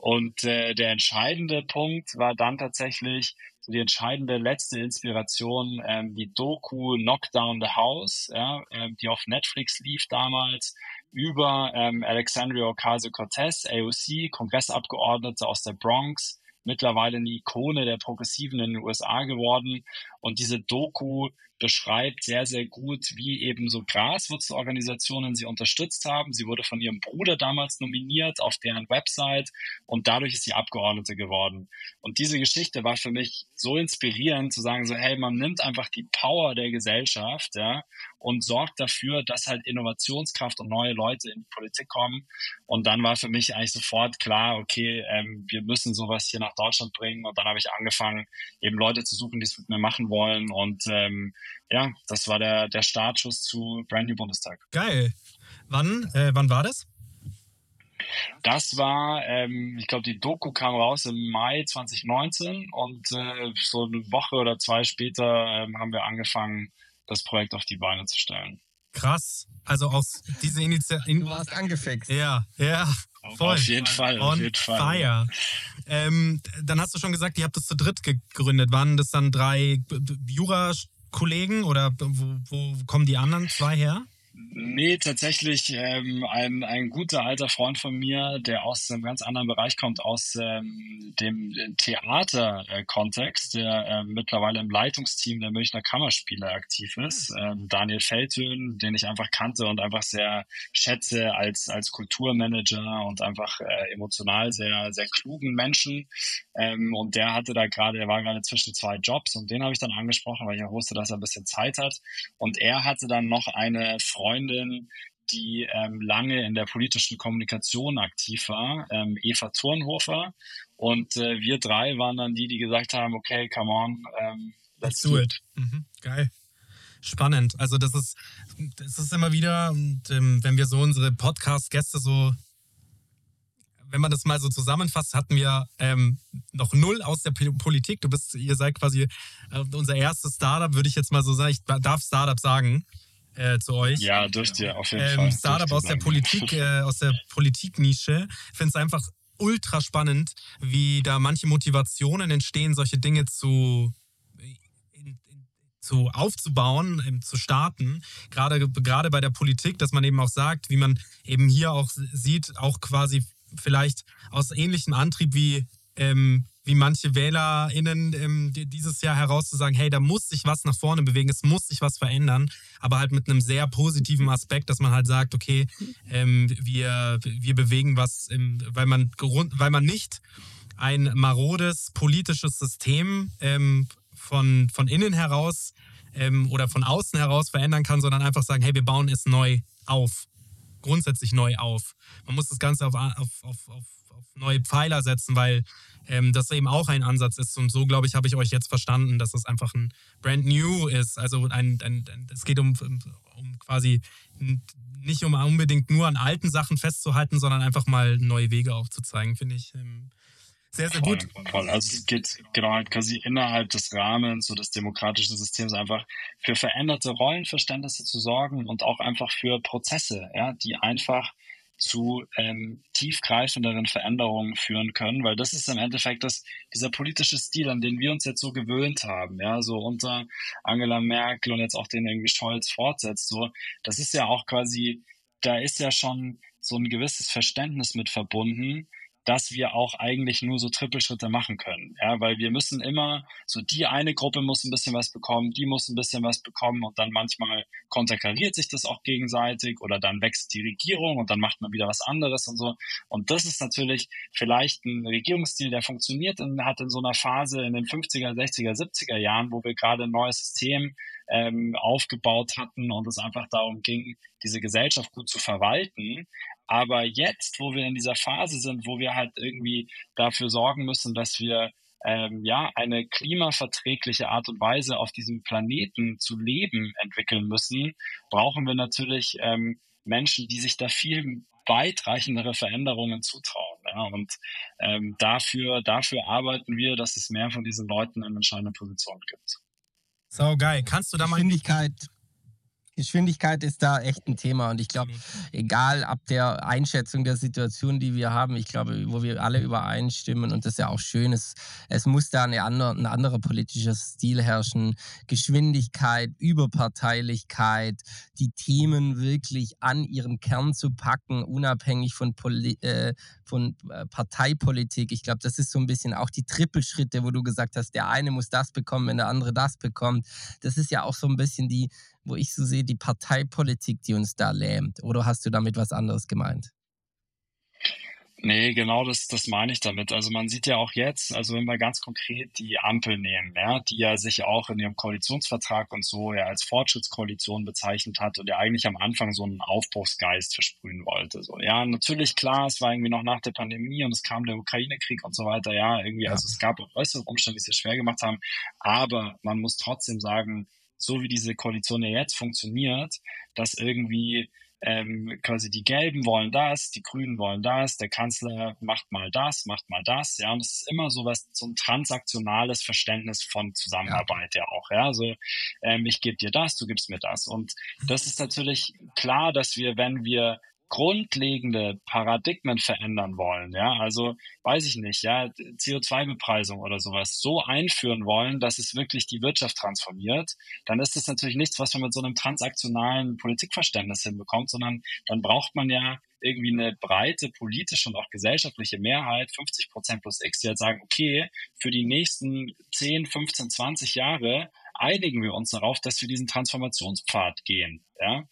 Speaker 3: Und äh, der entscheidende Punkt war dann tatsächlich so die entscheidende letzte Inspiration, ähm, die Doku Knockdown the House, ja, ähm, die auf Netflix lief damals über ähm, Alexandria Ocasio-Cortez, AOC, Kongressabgeordnete aus der Bronx, mittlerweile eine Ikone der Progressiven in den USA geworden. Und diese Doku beschreibt sehr, sehr gut, wie eben so Graswurzelorganisationen sie unterstützt haben. Sie wurde von ihrem Bruder damals nominiert auf deren Website und dadurch ist sie Abgeordnete geworden. Und diese Geschichte war für mich so inspirierend zu sagen, so, hey, man nimmt einfach die Power der Gesellschaft, ja, und sorgt dafür, dass halt Innovationskraft und neue Leute in die Politik kommen. Und dann war für mich eigentlich sofort klar, okay, ähm, wir müssen sowas hier nach Deutschland bringen. Und dann habe ich angefangen, eben Leute zu suchen, die es mit mir machen wollen. Und ähm, ja, das war der, der Startschuss zu Brand New Bundestag.
Speaker 4: Geil. Wann, äh, wann war das?
Speaker 3: Das war, ähm, ich glaube, die Doku kam raus im Mai 2019 und äh, so eine Woche oder zwei später ähm, haben wir angefangen, das Projekt auf die Beine zu stellen.
Speaker 4: Krass. Also aus diese Initiative.
Speaker 5: Du warst angefixt.
Speaker 4: Ja, ja. Voll.
Speaker 3: Auf jeden Fall, auf jeden Fall.
Speaker 4: fire. Ähm, dann hast du schon gesagt, ihr habt das zu dritt gegründet. Waren das dann drei Jura-Kollegen oder wo, wo kommen die anderen zwei her?
Speaker 3: Nee, tatsächlich ähm, ein, ein guter alter Freund von mir, der aus einem ganz anderen Bereich kommt, aus ähm, dem Theater-Kontext, der äh, mittlerweile im Leitungsteam der Münchner Kammerspiele aktiv ist. Ähm, Daniel Feldhöhn, den ich einfach kannte und einfach sehr schätze als, als Kulturmanager und einfach äh, emotional sehr, sehr klugen Menschen. Ähm, und der hatte da gerade, er war gerade zwischen zwei Jobs und den habe ich dann angesprochen, weil ich auch wusste, dass er ein bisschen Zeit hat. Und er hatte dann noch eine Freundin, Freundin, die ähm, lange in der politischen Kommunikation aktiv war, ähm, Eva Turnhofer. Und äh, wir drei waren dann die, die gesagt haben, okay, come on, ähm, let's, let's do it.
Speaker 4: Mhm, geil. Spannend. Also das ist, das ist immer wieder, und, ähm, wenn wir so unsere Podcast-Gäste so, wenn man das mal so zusammenfasst, hatten wir ähm, noch null aus der Politik. Du bist, ihr seid quasi äh, unser erstes Startup, würde ich jetzt mal so sagen. Ich darf Startup sagen äh, zu euch.
Speaker 3: Ja, dürft ihr auf jeden ähm, Fall.
Speaker 4: Startup aus der Politik, äh, aus der Politiknische. Ich finde es einfach ultra spannend, wie da manche Motivationen entstehen, solche Dinge zu zu aufzubauen, zu starten, gerade, gerade bei der Politik, dass man eben auch sagt, wie man eben hier auch sieht, auch quasi vielleicht aus ähnlichem Antrieb wie ähm, wie manche WählerInnen ähm, dieses Jahr herauszusagen, hey, da muss sich was nach vorne bewegen, es muss sich was verändern, aber halt mit einem sehr positiven Aspekt, dass man halt sagt, okay, ähm, wir, wir bewegen was, ähm, weil, man, weil man nicht ein marodes politisches System ähm, von, von innen heraus ähm, oder von außen heraus verändern kann, sondern einfach sagen, hey, wir bauen es neu auf, grundsätzlich neu auf. Man muss das Ganze auf, auf, auf, auf neue Pfeiler setzen, weil ähm, das eben auch ein Ansatz ist. Und so, glaube ich, habe ich euch jetzt verstanden, dass es einfach ein Brand New ist. Also ein, ein, ein es geht um, um quasi nicht um unbedingt nur an alten Sachen festzuhalten, sondern einfach mal neue Wege aufzuzeigen, finde ich. Ähm, sehr, sehr
Speaker 3: voll,
Speaker 4: gut.
Speaker 3: Voll. Also es geht genau halt quasi innerhalb des Rahmens so des demokratischen Systems einfach für veränderte Rollenverständnisse zu sorgen und auch einfach für Prozesse, ja, die einfach zu ähm, tiefgreifenderen Veränderungen führen können, weil das ist im Endeffekt das, dieser politische Stil, an den wir uns jetzt so gewöhnt haben, ja, so unter Angela Merkel und jetzt auch den irgendwie Scholz fortsetzt, so, das ist ja auch quasi, da ist ja schon so ein gewisses Verständnis mit verbunden, dass wir auch eigentlich nur so Trippelschritte machen können. Ja, weil wir müssen immer, so die eine Gruppe muss ein bisschen was bekommen, die muss ein bisschen was bekommen und dann manchmal konterkariert sich das auch gegenseitig oder dann wächst die Regierung und dann macht man wieder was anderes und so. Und das ist natürlich vielleicht ein Regierungsstil, der funktioniert und hat in so einer Phase in den 50er, 60er, 70er Jahren, wo wir gerade ein neues System ähm, aufgebaut hatten und es einfach darum ging, diese Gesellschaft gut zu verwalten. Aber jetzt, wo wir in dieser Phase sind, wo wir halt irgendwie dafür sorgen müssen, dass wir ähm, ja eine klimaverträgliche Art und Weise auf diesem Planeten zu leben entwickeln müssen, brauchen wir natürlich ähm, Menschen, die sich da viel weitreichendere Veränderungen zutrauen. Ja, und ähm, dafür, dafür arbeiten wir, dass es mehr von diesen Leuten in entscheidenden Positionen gibt.
Speaker 4: So geil. Kannst du da mal.
Speaker 5: Geschwindigkeit, Geschwindigkeit ist da echt ein Thema und ich glaube, egal ab der Einschätzung der Situation, die wir haben, ich glaube, wo wir alle übereinstimmen und das ist ja auch schön, es, es muss da eine andere, ein anderer politischer Stil herrschen, Geschwindigkeit, Überparteilichkeit, die Themen wirklich an ihren Kern zu packen, unabhängig von, Poli äh, von äh, Parteipolitik. Ich glaube, das ist so ein bisschen auch die Trippelschritte, wo du gesagt hast, der eine muss das bekommen, wenn der andere das bekommt. Das ist ja auch so ein bisschen die wo ich so sehe, die Parteipolitik, die uns da lähmt? Oder hast du damit was anderes gemeint?
Speaker 3: Nee, genau das, das meine ich damit. Also man sieht ja auch jetzt, also wenn wir ganz konkret die Ampel nehmen, ja, die ja sich auch in ihrem Koalitionsvertrag und so ja als Fortschrittskoalition bezeichnet hat und ja eigentlich am Anfang so einen Aufbruchsgeist versprühen wollte. So, ja, natürlich klar, es war irgendwie noch nach der Pandemie und es kam der Ukraine-Krieg und so weiter, ja, irgendwie, ja. also es gab auch äußere Umstände, die es sehr schwer gemacht haben, aber man muss trotzdem sagen, so wie diese Koalition ja jetzt funktioniert, dass irgendwie ähm, quasi die Gelben wollen das, die Grünen wollen das, der Kanzler macht mal das, macht mal das, ja, und es ist immer so was, so ein transaktionales Verständnis von Zusammenarbeit ja, ja auch, ja, also ähm, ich gebe dir das, du gibst mir das. Und das ist natürlich klar, dass wir, wenn wir grundlegende Paradigmen verändern wollen, ja, also weiß ich nicht, ja, CO2-Bepreisung oder sowas so einführen wollen, dass es wirklich die Wirtschaft transformiert, dann ist das natürlich nichts, was man mit so einem transaktionalen Politikverständnis hinbekommt, sondern dann braucht man ja irgendwie eine breite politische und auch gesellschaftliche Mehrheit, 50 Prozent plus X, die halt sagen, okay, für die nächsten 10, 15, 20 Jahre einigen wir uns darauf, dass wir diesen Transformationspfad gehen. Ja?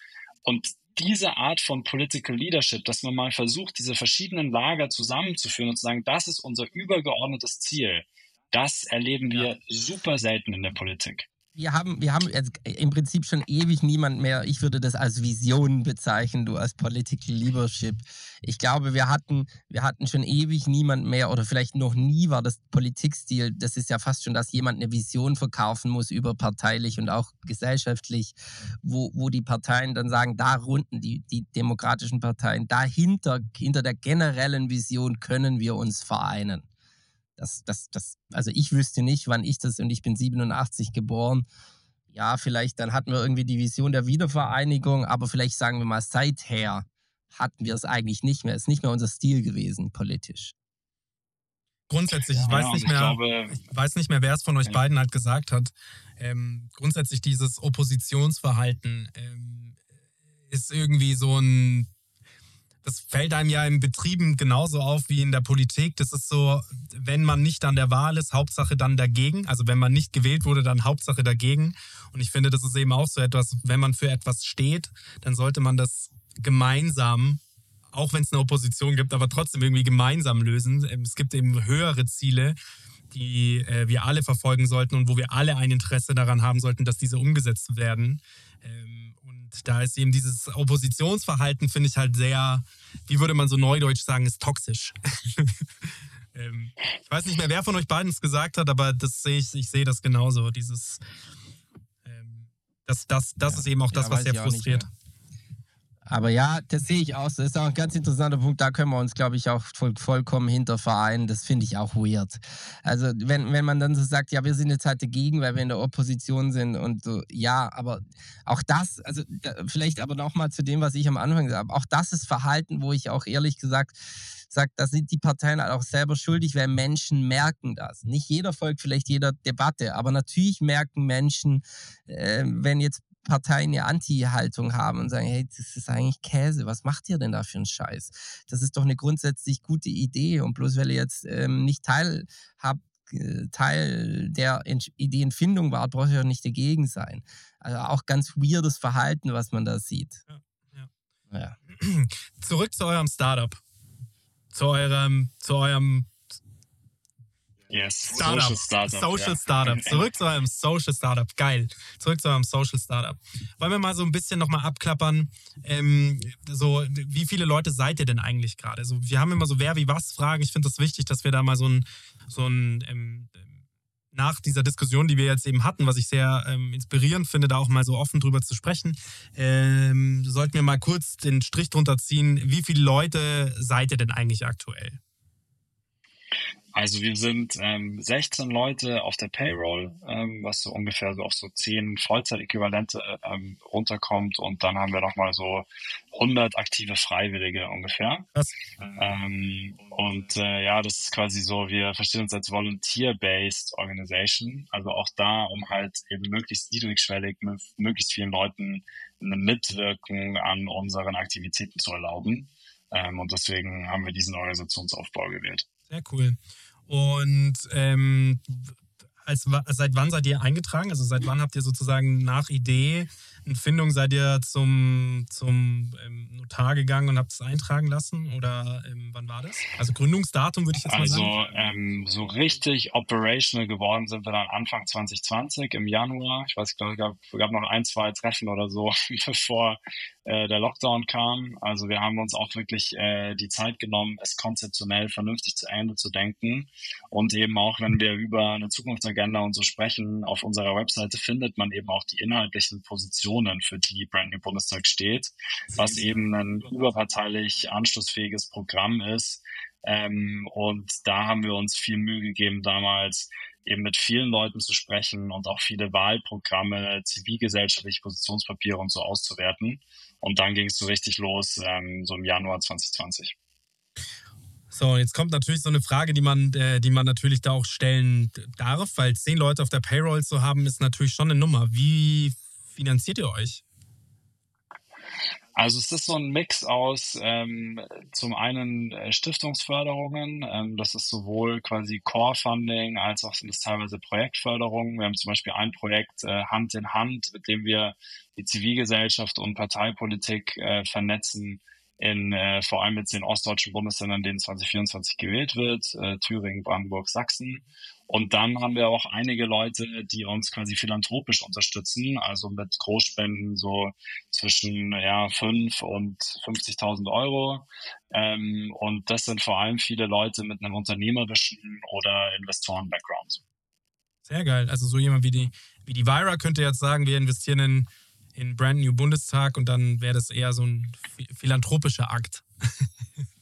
Speaker 3: Und diese Art von Political Leadership, dass man mal versucht, diese verschiedenen Lager zusammenzuführen und zu sagen, das ist unser übergeordnetes Ziel, das erleben wir ja. super selten in der Politik
Speaker 5: wir haben, wir haben im Prinzip schon ewig niemand mehr, ich würde das als Vision bezeichnen, du als Political Leadership. Ich glaube, wir hatten, wir hatten schon ewig niemand mehr oder vielleicht noch nie war das Politikstil, das ist ja fast schon, dass jemand eine Vision verkaufen muss überparteilich und auch gesellschaftlich, wo, wo die Parteien dann sagen, da runden die, die demokratischen Parteien, dahinter, hinter der generellen Vision können wir uns vereinen. Das, das, das, also ich wüsste nicht, wann ich das, und ich bin 87 geboren. Ja, vielleicht dann hatten wir irgendwie die Vision der Wiedervereinigung, aber vielleicht sagen wir mal, seither hatten wir es eigentlich nicht mehr. Es ist nicht mehr unser Stil gewesen, politisch.
Speaker 4: Grundsätzlich, ich, weiß nicht mehr, glaube, ich weiß nicht mehr, wer es von euch ja. beiden halt gesagt hat. Ähm, grundsätzlich dieses Oppositionsverhalten ähm, ist irgendwie so ein das fällt einem ja in Betrieben genauso auf wie in der Politik. Das ist so, wenn man nicht an der Wahl ist, Hauptsache dann dagegen. Also wenn man nicht gewählt wurde, dann Hauptsache dagegen. Und ich finde, das ist eben auch so etwas, wenn man für etwas steht, dann sollte man das gemeinsam, auch wenn es eine Opposition gibt, aber trotzdem irgendwie gemeinsam lösen. Es gibt eben höhere Ziele, die äh, wir alle verfolgen sollten und wo wir alle ein Interesse daran haben sollten, dass diese umgesetzt werden. Ähm, da ist eben dieses Oppositionsverhalten, finde ich halt sehr, wie würde man so neudeutsch sagen, ist toxisch. *laughs* ähm, ich weiß nicht mehr, wer von euch beiden es gesagt hat, aber das sehe ich, ich sehe das genauso. Dieses, ähm, das, das, das ja. ist eben auch das, ja, was sehr frustriert.
Speaker 5: Aber ja, das sehe ich auch. Das ist auch ein ganz interessanter Punkt. Da können wir uns, glaube ich, auch voll, vollkommen hinter vereinen. Das finde ich auch weird. Also, wenn, wenn man dann so sagt, ja, wir sind jetzt halt dagegen, weil wir in der Opposition sind und so, ja, aber auch das, also vielleicht aber nochmal zu dem, was ich am Anfang gesagt habe, auch das ist Verhalten, wo ich auch ehrlich gesagt sage, da sind die Parteien halt auch selber schuldig, weil Menschen merken das. Nicht jeder folgt vielleicht jeder Debatte, aber natürlich merken Menschen, äh, wenn jetzt Parteien eine Anti-Haltung haben und sagen, hey, das ist eigentlich Käse, was macht ihr denn da für einen Scheiß? Das ist doch eine grundsätzlich gute Idee und bloß weil ihr jetzt ähm, nicht Teil habt, äh, Teil der Ideenfindung war, braucht ihr auch nicht dagegen sein. Also auch ganz weirdes Verhalten, was man da sieht. Ja,
Speaker 4: ja. Ja. *clears throat* Zurück zu eurem Startup. Zu eurem, zu eurem
Speaker 3: Yes,
Speaker 4: Startup. Social Startup. Social ja. Startup. *laughs* Zurück zu einem Social Startup. Geil. Zurück zu einem Social Startup. Wollen wir mal so ein bisschen nochmal abklappern, ähm, so, wie viele Leute seid ihr denn eigentlich gerade? So, wir haben immer so wer wie was Fragen. Ich finde das wichtig, dass wir da mal so ein, so ein ähm, nach dieser Diskussion, die wir jetzt eben hatten, was ich sehr ähm, inspirierend finde, da auch mal so offen drüber zu sprechen, ähm, sollten wir mal kurz den Strich drunter ziehen. Wie viele Leute seid ihr denn eigentlich aktuell?
Speaker 3: Also wir sind ähm, 16 Leute auf der Payroll, ähm, was so ungefähr so auf so 10 Vollzeitäquivalente ähm, runterkommt und dann haben wir nochmal so 100 aktive Freiwillige ungefähr. Ähm, und äh, ja, das ist quasi so, wir verstehen uns als Volunteer-Based Organization, also auch da, um halt eben möglichst niedrigschwellig mit möglichst vielen Leuten eine Mitwirkung an unseren Aktivitäten zu erlauben. Ähm, und deswegen haben wir diesen Organisationsaufbau gewählt.
Speaker 4: Sehr cool. Und ähm, als, seit wann seid ihr eingetragen? Also seit wann habt ihr sozusagen nach Idee Findung seid ihr zum, zum ähm, Notar gegangen und habt es eintragen lassen? Oder ähm, wann war das? Also Gründungsdatum würde ich jetzt mal
Speaker 3: also,
Speaker 4: sagen.
Speaker 3: Also ähm, so richtig operational geworden sind wir dann Anfang 2020 im Januar. Ich weiß, ich glaube, es gab, gab noch ein, zwei Treffen oder so, *laughs* bevor äh, der Lockdown kam. Also wir haben uns auch wirklich äh, die Zeit genommen, es konzeptionell vernünftig zu Ende zu denken. Und eben auch, wenn wir über eine Zukunftsagenda und so sprechen, auf unserer Webseite findet man eben auch die inhaltlichen Positionen, für die Brand New Bundestag steht, was eben ein überparteilich anschlussfähiges Programm ist. Ähm, und da haben wir uns viel Mühe gegeben, damals eben mit vielen Leuten zu sprechen und auch viele Wahlprogramme, zivilgesellschaftliche Positionspapiere und so auszuwerten. Und dann ging es so richtig los, ähm, so im Januar 2020.
Speaker 4: So, jetzt kommt natürlich so eine Frage, die man, äh, die man natürlich da auch stellen darf, weil zehn Leute auf der Payroll zu haben, ist natürlich schon eine Nummer. Wie finanziert ihr euch?
Speaker 3: Also es ist so ein Mix aus ähm, zum einen äh, Stiftungsförderungen, ähm, das ist sowohl quasi Core-Funding als auch sind es teilweise Projektförderungen. Wir haben zum Beispiel ein Projekt äh, Hand in Hand, mit dem wir die Zivilgesellschaft und Parteipolitik äh, vernetzen in äh, vor allem jetzt den ostdeutschen Bundesländern, denen 2024 gewählt wird, äh, Thüringen, Brandenburg, Sachsen. Und dann haben wir auch einige Leute, die uns quasi philanthropisch unterstützen, also mit Großspenden so zwischen ja, 5 und 50.000 Euro. Ähm, und das sind vor allem viele Leute mit einem unternehmerischen oder Investoren-Background.
Speaker 4: Sehr geil. Also so jemand wie die, wie die Vira könnte jetzt sagen, wir investieren in in Brand New Bundestag und dann wäre das eher so ein philanthropischer Akt. *laughs*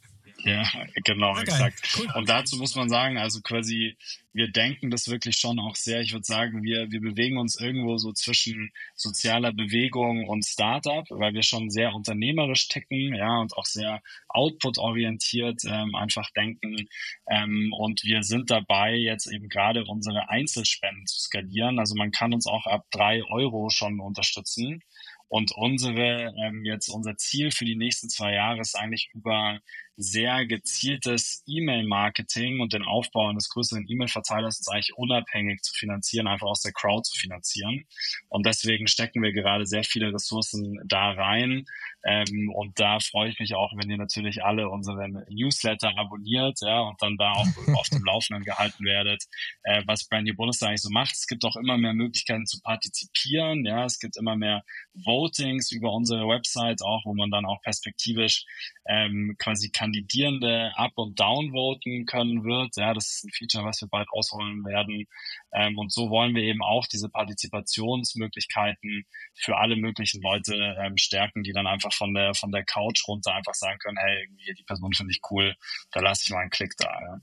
Speaker 4: *laughs*
Speaker 3: Ja, genau, ja, exakt. Cool. Und dazu muss man sagen, also quasi, wir denken das wirklich schon auch sehr. Ich würde sagen, wir, wir bewegen uns irgendwo so zwischen sozialer Bewegung und Startup, weil wir schon sehr unternehmerisch ticken, ja, und auch sehr output-orientiert ähm, einfach denken. Ähm, und wir sind dabei, jetzt eben gerade unsere Einzelspenden zu skalieren. Also man kann uns auch ab drei Euro schon unterstützen. Und unsere, ähm, jetzt unser Ziel für die nächsten zwei Jahre ist eigentlich über sehr gezieltes E-Mail-Marketing und den Aufbau eines größeren E-Mail-Verteilers uns eigentlich unabhängig zu finanzieren, einfach aus der Crowd zu finanzieren. Und deswegen stecken wir gerade sehr viele Ressourcen da rein. Ähm, und da freue ich mich auch, wenn ihr natürlich alle unseren Newsletter abonniert, ja, und dann da auch *laughs* auf dem Laufenden gehalten werdet, äh, was Brand New Bundestag eigentlich so macht. Es gibt auch immer mehr Möglichkeiten zu partizipieren, ja, es gibt immer mehr Votings über unsere Website auch, wo man dann auch perspektivisch ähm, quasi Kandidierende up und down voten können wird. Ja, das ist ein Feature, was wir bald rausholen werden. Ähm, und so wollen wir eben auch diese Partizipationsmöglichkeiten für alle möglichen Leute ähm, stärken, die dann einfach von der von der Couch runter einfach sagen können, hey, irgendwie die Person finde ich cool, da lasse ich mal einen Klick da. Ja.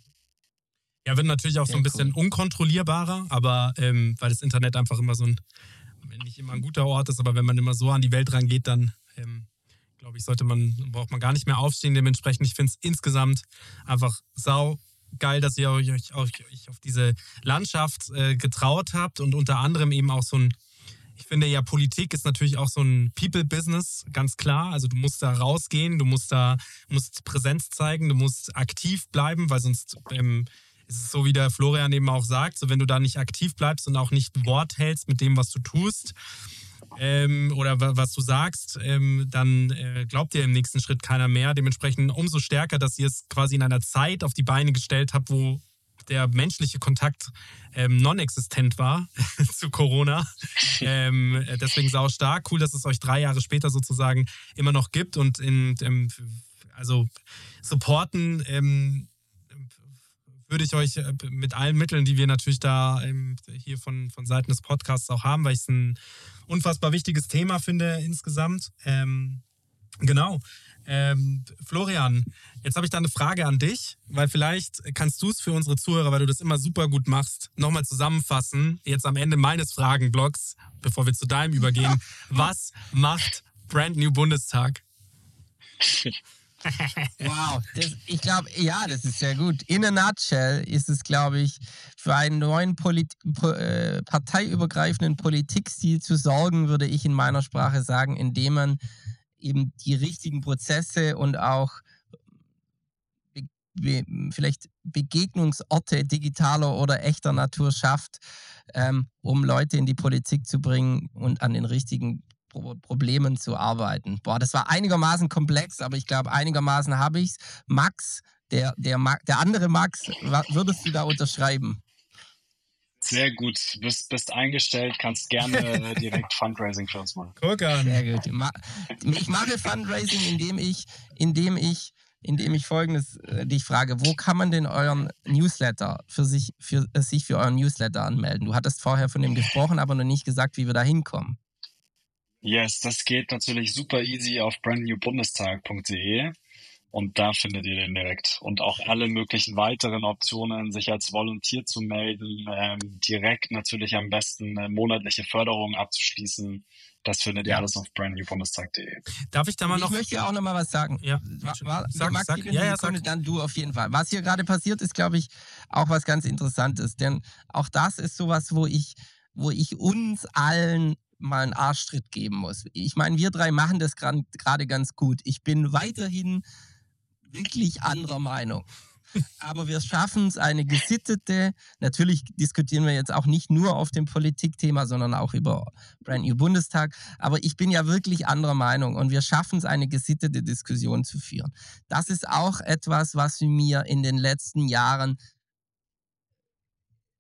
Speaker 4: Ja, wird natürlich auch Sehr so ein bisschen cool. unkontrollierbarer, aber ähm, weil das Internet einfach immer so ein, nicht immer ein guter Ort ist, aber wenn man immer so an die Welt rangeht, dann ähm, glaube ich, sollte man, braucht man gar nicht mehr aufstehen. Dementsprechend, ich finde es insgesamt einfach sau geil, dass ihr euch, euch, euch auf diese Landschaft äh, getraut habt und unter anderem eben auch so ein, ich finde ja, Politik ist natürlich auch so ein People-Business, ganz klar. Also du musst da rausgehen, du musst da musst Präsenz zeigen, du musst aktiv bleiben, weil sonst ähm, ist es so, wie der Florian eben auch sagt, so wenn du da nicht aktiv bleibst und auch nicht Wort hältst mit dem, was du tust, ähm, oder was du sagst, ähm, dann äh, glaubt dir im nächsten Schritt keiner mehr. Dementsprechend umso stärker, dass ihr es quasi in einer Zeit auf die Beine gestellt habt, wo der menschliche Kontakt ähm, non-existent war *laughs* zu Corona. Ähm, deswegen sau stark. Cool, dass es euch drei Jahre später sozusagen immer noch gibt und in, ähm, also supporten ähm, würde ich euch äh, mit allen Mitteln, die wir natürlich da hier von, von Seiten des Podcasts auch haben, weil ich es ein unfassbar wichtiges Thema finde insgesamt. Ähm, genau. Ähm, Florian, jetzt habe ich da eine Frage an dich, weil vielleicht kannst du es für unsere Zuhörer, weil du das immer super gut machst, nochmal zusammenfassen, jetzt am Ende meines Fragenblocks, bevor wir zu deinem übergehen. *laughs* Was macht Brand New Bundestag? *laughs*
Speaker 5: wow, das, ich glaube, ja, das ist sehr gut. In a nutshell ist es, glaube ich, für einen neuen Polit äh, parteiübergreifenden Politikstil zu sorgen, würde ich in meiner Sprache sagen, indem man eben die richtigen Prozesse und auch be be vielleicht Begegnungsorte digitaler oder echter Natur schafft, ähm, um Leute in die Politik zu bringen und an den richtigen Pro Problemen zu arbeiten. Boah, das war einigermaßen komplex, aber ich glaube, einigermaßen habe ich es. Max, der, der, der andere Max, würdest du da unterschreiben?
Speaker 3: Sehr gut. Bist, bist eingestellt, kannst gerne äh, direkt Fundraising für uns machen.
Speaker 4: Guck an.
Speaker 5: Sehr gut. Ich mache Fundraising, indem ich, indem ich, indem ich folgendes äh, dich frage: Wo kann man denn euren Newsletter für sich, für, äh, sich für euren Newsletter anmelden? Du hattest vorher von dem gesprochen, aber noch nicht gesagt, wie wir da hinkommen.
Speaker 3: Yes, das geht natürlich super easy auf brandnewbundestag.de und da findet ihr den direkt. Und auch alle möglichen weiteren Optionen, sich als Volontier zu melden, ähm, direkt natürlich am besten eine monatliche Förderung abzuschließen, Das findet ihr alles auf brandnewbundestag.de.
Speaker 4: Darf ich da mal
Speaker 5: ich
Speaker 4: noch?
Speaker 5: Ich möchte ja auch noch mal was sagen.
Speaker 4: Ja.
Speaker 5: War, war,
Speaker 4: sag,
Speaker 5: Max,
Speaker 4: sag, ja, ja, sag.
Speaker 5: Dann du auf jeden Fall. Was hier gerade passiert, ist, glaube ich, auch was ganz Interessantes. Denn auch das ist sowas, wo ich, wo ich uns allen mal einen Arschtritt geben muss. Ich meine, wir drei machen das gerade ganz gut. Ich bin weiterhin wirklich anderer Meinung. Aber wir schaffen es, eine gesittete, natürlich diskutieren wir jetzt auch nicht nur auf dem Politikthema, sondern auch über Brand New Bundestag. Aber ich bin ja wirklich anderer Meinung und wir schaffen es, eine gesittete Diskussion zu führen. Das ist auch etwas, was mir in den letzten Jahren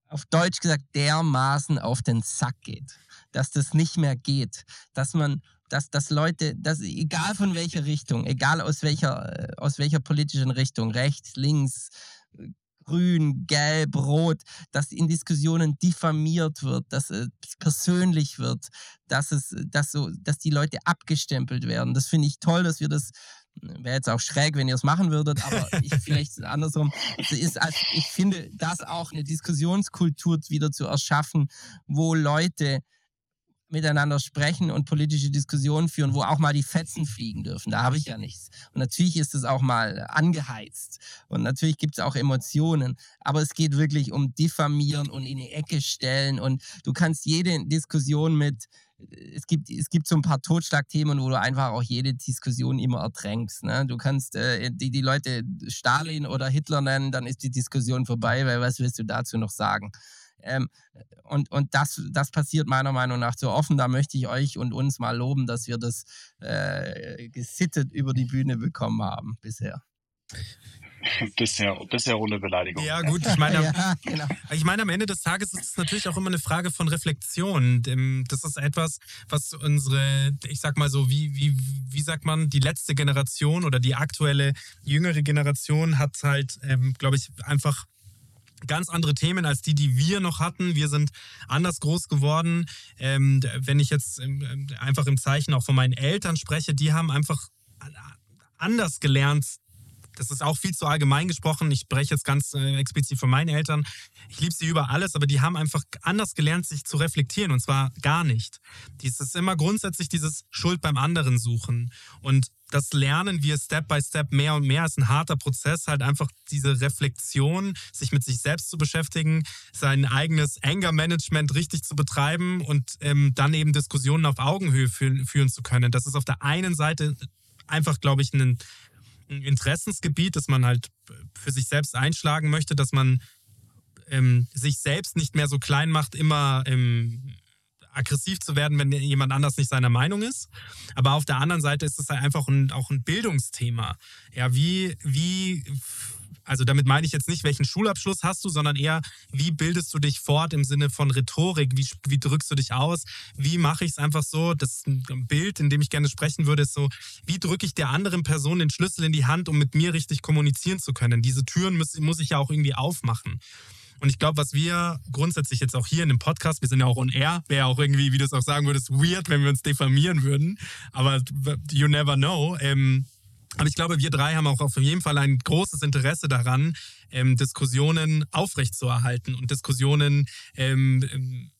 Speaker 5: auf Deutsch gesagt dermaßen auf den Sack geht, dass das nicht mehr geht, dass man dass, dass Leute, dass egal von welcher Richtung, egal aus welcher, äh, aus welcher politischen Richtung, rechts, links, äh, grün, gelb, rot, dass in Diskussionen diffamiert wird, dass es persönlich wird, dass es, dass so, dass die Leute abgestempelt werden. Das finde ich toll, dass wir das wäre jetzt auch schräg, wenn ihr es machen würdet, aber *laughs* ich vielleicht andersrum. Ist, also ich finde, das auch eine Diskussionskultur wieder zu erschaffen, wo Leute miteinander sprechen und politische Diskussionen führen, wo auch mal die Fetzen fliegen dürfen. Da habe ich ja nichts. Und natürlich ist es auch mal angeheizt. Und natürlich gibt es auch Emotionen. Aber es geht wirklich um Diffamieren und in die Ecke stellen. Und du kannst jede Diskussion mit, es gibt, es gibt so ein paar Totschlagthemen, wo du einfach auch jede Diskussion immer ertränkst. Ne? Du kannst äh, die, die Leute Stalin oder Hitler nennen, dann ist die Diskussion vorbei, weil was willst du dazu noch sagen? Ähm, und und das, das passiert meiner Meinung nach zu offen. Da möchte ich euch und uns mal loben, dass wir das äh, gesittet über die Bühne bekommen haben bisher. *laughs*
Speaker 3: Bisher, bisher ohne Beleidigung.
Speaker 4: Ja, gut, ich meine, *laughs*
Speaker 5: ja, genau.
Speaker 4: ich meine, am Ende des Tages ist es natürlich auch immer eine Frage von Reflexion. Das ist etwas, was unsere, ich sag mal so, wie, wie, wie sagt man, die letzte Generation oder die aktuelle jüngere Generation hat halt, ähm, glaube ich, einfach ganz andere Themen als die, die wir noch hatten. Wir sind anders groß geworden. Ähm, wenn ich jetzt ähm, einfach im Zeichen auch von meinen Eltern spreche, die haben einfach anders gelernt. Das ist auch viel zu allgemein gesprochen. Ich spreche jetzt ganz äh, explizit von meinen Eltern. Ich liebe sie über alles, aber die haben einfach anders gelernt, sich zu reflektieren und zwar gar nicht. Dies ist immer grundsätzlich dieses Schuld beim anderen suchen. Und das lernen wir Step by Step mehr und mehr. Es ist ein harter Prozess, halt einfach diese Reflexion, sich mit sich selbst zu beschäftigen, sein eigenes Anger-Management richtig zu betreiben und ähm, dann eben Diskussionen auf Augenhöhe führen, führen zu können. Das ist auf der einen Seite einfach, glaube ich, ein, ein Interessensgebiet, das man halt für sich selbst einschlagen möchte, dass man ähm, sich selbst nicht mehr so klein macht, immer ähm, aggressiv zu werden, wenn jemand anders nicht seiner Meinung ist. Aber auf der anderen Seite ist es halt einfach ein, auch ein Bildungsthema. Ja, wie, wie, also damit meine ich jetzt nicht, welchen Schulabschluss hast du, sondern eher, wie bildest du dich fort im Sinne von Rhetorik? Wie, wie drückst du dich aus? Wie mache ich es einfach so? Das Bild, in dem ich gerne sprechen würde, ist so, wie drücke ich der anderen Person den Schlüssel in die Hand, um mit mir richtig kommunizieren zu können? Diese Türen muss, muss ich ja auch irgendwie aufmachen. Und ich glaube, was wir grundsätzlich jetzt auch hier in dem Podcast, wir sind ja auch on air, wäre auch irgendwie, wie du es auch sagen würdest, weird, wenn wir uns diffamieren würden. Aber you never know. Ähm, aber ich glaube, wir drei haben auch auf jeden Fall ein großes Interesse daran, ähm, Diskussionen aufrechtzuerhalten und Diskussionen ähm, ähm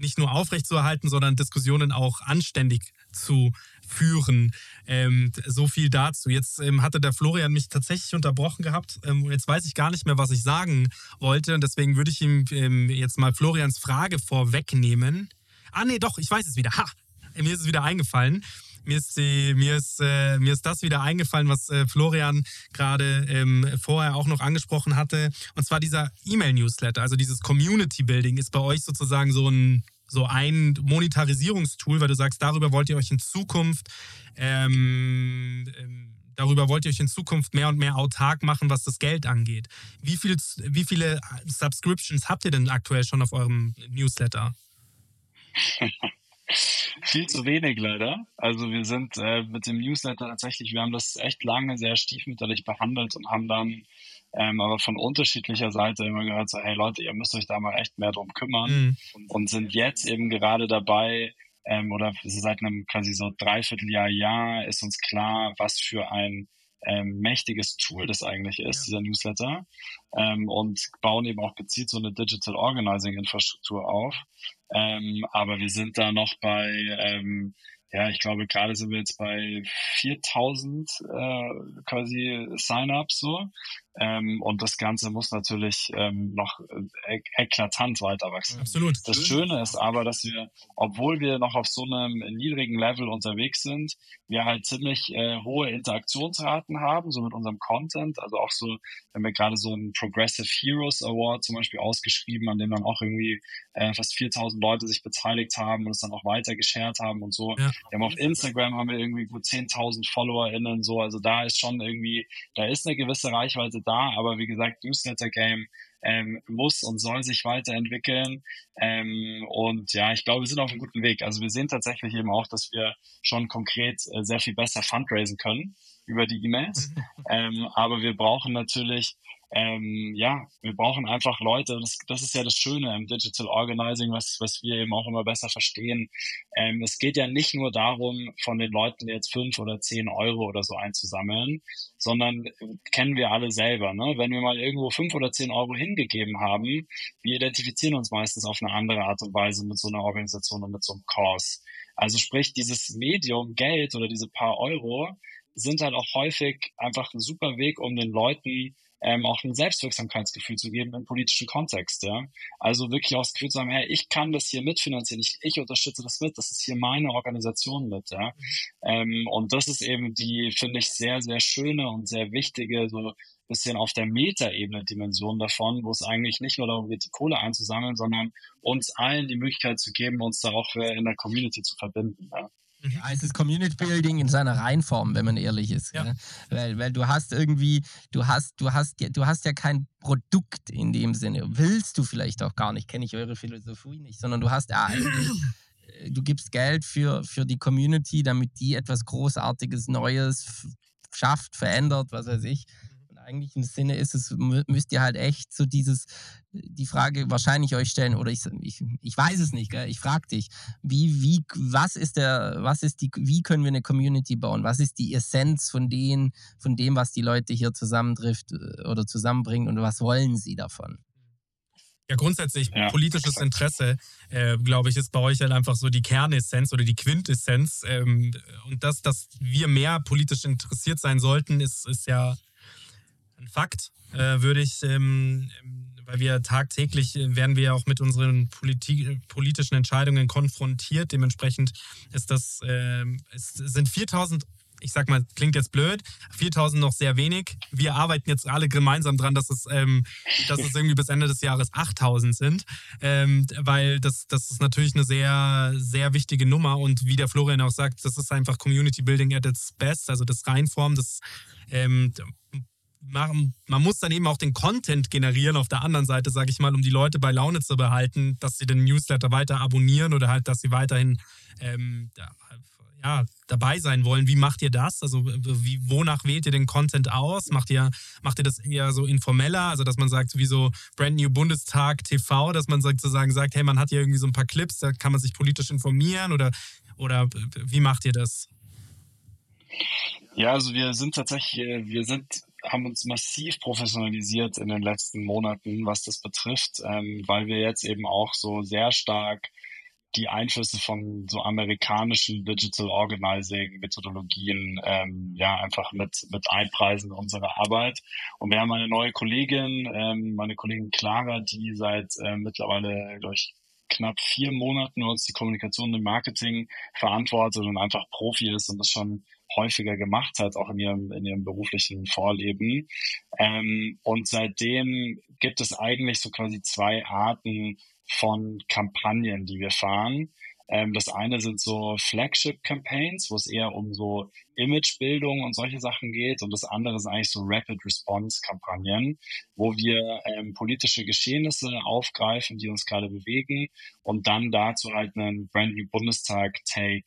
Speaker 4: nicht nur aufrechtzuerhalten, sondern Diskussionen auch anständig zu führen. Ähm, so viel dazu. Jetzt ähm, hatte der Florian mich tatsächlich unterbrochen gehabt. Ähm, jetzt weiß ich gar nicht mehr, was ich sagen wollte. Und deswegen würde ich ihm ähm, jetzt mal Florians Frage vorwegnehmen. Ah, nee, doch, ich weiß es wieder. Ha! Mir ist es wieder eingefallen. Mir ist, die, mir, ist, äh, mir ist das wieder eingefallen, was äh, Florian gerade ähm, vorher auch noch angesprochen hatte. Und zwar dieser E-Mail-Newsletter, also dieses Community Building ist bei euch sozusagen so ein so ein Monetarisierungstool, weil du sagst, darüber wollt ihr euch in Zukunft ähm, ähm, darüber wollt ihr euch in Zukunft mehr und mehr autark machen, was das Geld angeht. Wie, viel, wie viele Subscriptions habt ihr denn aktuell schon auf eurem Newsletter? *laughs*
Speaker 3: Viel zu wenig leider. Also wir sind äh, mit dem Newsletter tatsächlich, wir haben das echt lange sehr stiefmütterlich behandelt und haben dann ähm, aber von unterschiedlicher Seite immer gehört so, hey Leute, ihr müsst euch da mal echt mehr drum kümmern mhm. und, und, sind jetzt eben gerade dabei, ähm, oder seit einem quasi so Dreivierteljahr, Jahr ist uns klar, was für ein ähm, mächtiges Tool das eigentlich ist, ja. dieser Newsletter, ähm, und bauen eben auch gezielt so eine Digital Organizing Infrastruktur auf. Ähm, aber wir sind da noch bei, ähm, ja, ich glaube, gerade sind wir jetzt bei 4000 äh, quasi Sign-ups so. Ähm, und das Ganze muss natürlich ähm, noch ek eklatant weiter wachsen.
Speaker 4: Absolut.
Speaker 3: Das Schöne ist aber, dass wir, obwohl wir noch auf so einem niedrigen Level unterwegs sind, wir halt ziemlich äh, hohe Interaktionsraten haben, so mit unserem Content. Also auch so, wenn wir gerade so einen Progressive Heroes Award zum Beispiel ausgeschrieben, an dem dann auch irgendwie äh, fast 4000 Leute sich beteiligt haben und es dann auch weiter geshared haben und so. Ja. Wir haben auf Instagram haben wir irgendwie gut 10.000 FollowerInnen so. Also da ist schon irgendwie, da ist eine gewisse Reichweite da, aber wie gesagt, Newsletter Game ähm, muss und soll sich weiterentwickeln. Ähm, und ja, ich glaube, wir sind auf einem guten Weg. Also wir sehen tatsächlich eben auch, dass wir schon konkret äh, sehr viel besser fundraisen können über die E-Mails. ähm, aber wir brauchen natürlich ähm, ja, wir brauchen einfach Leute, das, das ist ja das Schöne im Digital Organizing, was, was wir eben auch immer besser verstehen. Ähm, es geht ja nicht nur darum, von den Leuten jetzt fünf oder zehn Euro oder so einzusammeln, sondern kennen wir alle selber. Ne? Wenn wir mal irgendwo fünf oder zehn Euro hingegeben haben, wir identifizieren uns meistens auf eine andere Art und Weise mit so einer Organisation und mit so einem Cause. Also sprich, dieses Medium Geld oder diese paar Euro sind halt auch häufig einfach ein super Weg, um den Leuten ähm, auch ein Selbstwirksamkeitsgefühl zu geben im politischen Kontext. Ja? Also wirklich auch das Gefühl zu sagen, hey, ich kann das hier mitfinanzieren, ich, ich unterstütze das mit, das ist hier meine Organisation mit. Ja? Ähm, und das ist eben die, finde ich, sehr, sehr schöne und sehr wichtige, so bisschen auf der Metaebene Dimension davon, wo es eigentlich nicht nur darum geht, die Kohle einzusammeln, sondern uns allen die Möglichkeit zu geben, uns da auch in der Community zu verbinden. Ja.
Speaker 5: Mhm. Ja, es ist Community Building in seiner Reinform, wenn man ehrlich ist. Ja. Weil, weil du hast irgendwie, du hast, du hast, du hast ja kein Produkt in dem Sinne. Willst du vielleicht auch gar nicht, kenne ich eure Philosophie nicht, sondern du hast ja eigentlich, *clears throat* äh, du gibst Geld für, für die Community, damit die etwas Großartiges, Neues schafft, verändert, was weiß ich eigentlichen Sinne ist es, müsst ihr halt echt so dieses, die Frage wahrscheinlich euch stellen, oder ich, ich, ich weiß es nicht, gell? ich frage dich, wie, wie, was ist der, was ist die, wie können wir eine Community bauen? Was ist die Essenz von denen, von dem, was die Leute hier zusammentrifft äh, oder zusammenbringt und was wollen sie davon?
Speaker 4: Ja, grundsätzlich ja. politisches Interesse, äh, glaube ich, ist bei euch halt einfach so die Kernessenz oder die Quintessenz. Ähm, und das, dass wir mehr politisch interessiert sein sollten, ist, ist ja ein Fakt, äh, würde ich, ähm, weil wir tagtäglich äh, werden wir auch mit unseren Politik, politischen Entscheidungen konfrontiert. Dementsprechend ist das, äh, es sind 4000 ich sag mal, klingt jetzt blöd, 4000 noch sehr wenig. Wir arbeiten jetzt alle gemeinsam dran, dass es, ähm, dass es irgendwie bis Ende des Jahres 8000 sind, ähm, weil das, das ist natürlich eine sehr, sehr wichtige Nummer und wie der Florian auch sagt, das ist einfach Community Building at its best, also das Reinform, das ähm, man, man muss dann eben auch den Content generieren auf der anderen Seite, sage ich mal, um die Leute bei Laune zu behalten, dass sie den Newsletter weiter abonnieren oder halt, dass sie weiterhin ähm, ja, dabei sein wollen. Wie macht ihr das? Also wie, wonach wählt ihr den Content aus? Macht ihr, macht ihr das eher so informeller, also dass man sagt, wie so Brand New Bundestag TV, dass man sozusagen sagt, hey, man hat hier irgendwie so ein paar Clips, da kann man sich politisch informieren oder, oder wie macht ihr das?
Speaker 3: Ja, also wir sind tatsächlich, äh, wir sind haben uns massiv professionalisiert in den letzten Monaten, was das betrifft, ähm, weil wir jetzt eben auch so sehr stark die Einflüsse von so amerikanischen Digital Organizing Methodologien ähm, ja einfach mit mit einpreisen in unsere Arbeit. Und wir haben eine neue Kollegin ähm, meine Kollegin Clara die seit äh, mittlerweile durch knapp vier Monaten uns die Kommunikation und Marketing verantwortet und einfach Profi ist und das schon häufiger gemacht hat, auch in ihrem, in ihrem beruflichen Vorleben. Ähm, und seitdem gibt es eigentlich so quasi zwei Arten von Kampagnen, die wir fahren. Ähm, das eine sind so Flagship-Campaigns, wo es eher um so Imagebildung und solche Sachen geht. Und das andere sind eigentlich so Rapid Response-Kampagnen, wo wir ähm, politische Geschehnisse aufgreifen, die uns gerade bewegen und dann dazu halt einen Brand New Bundestag-Take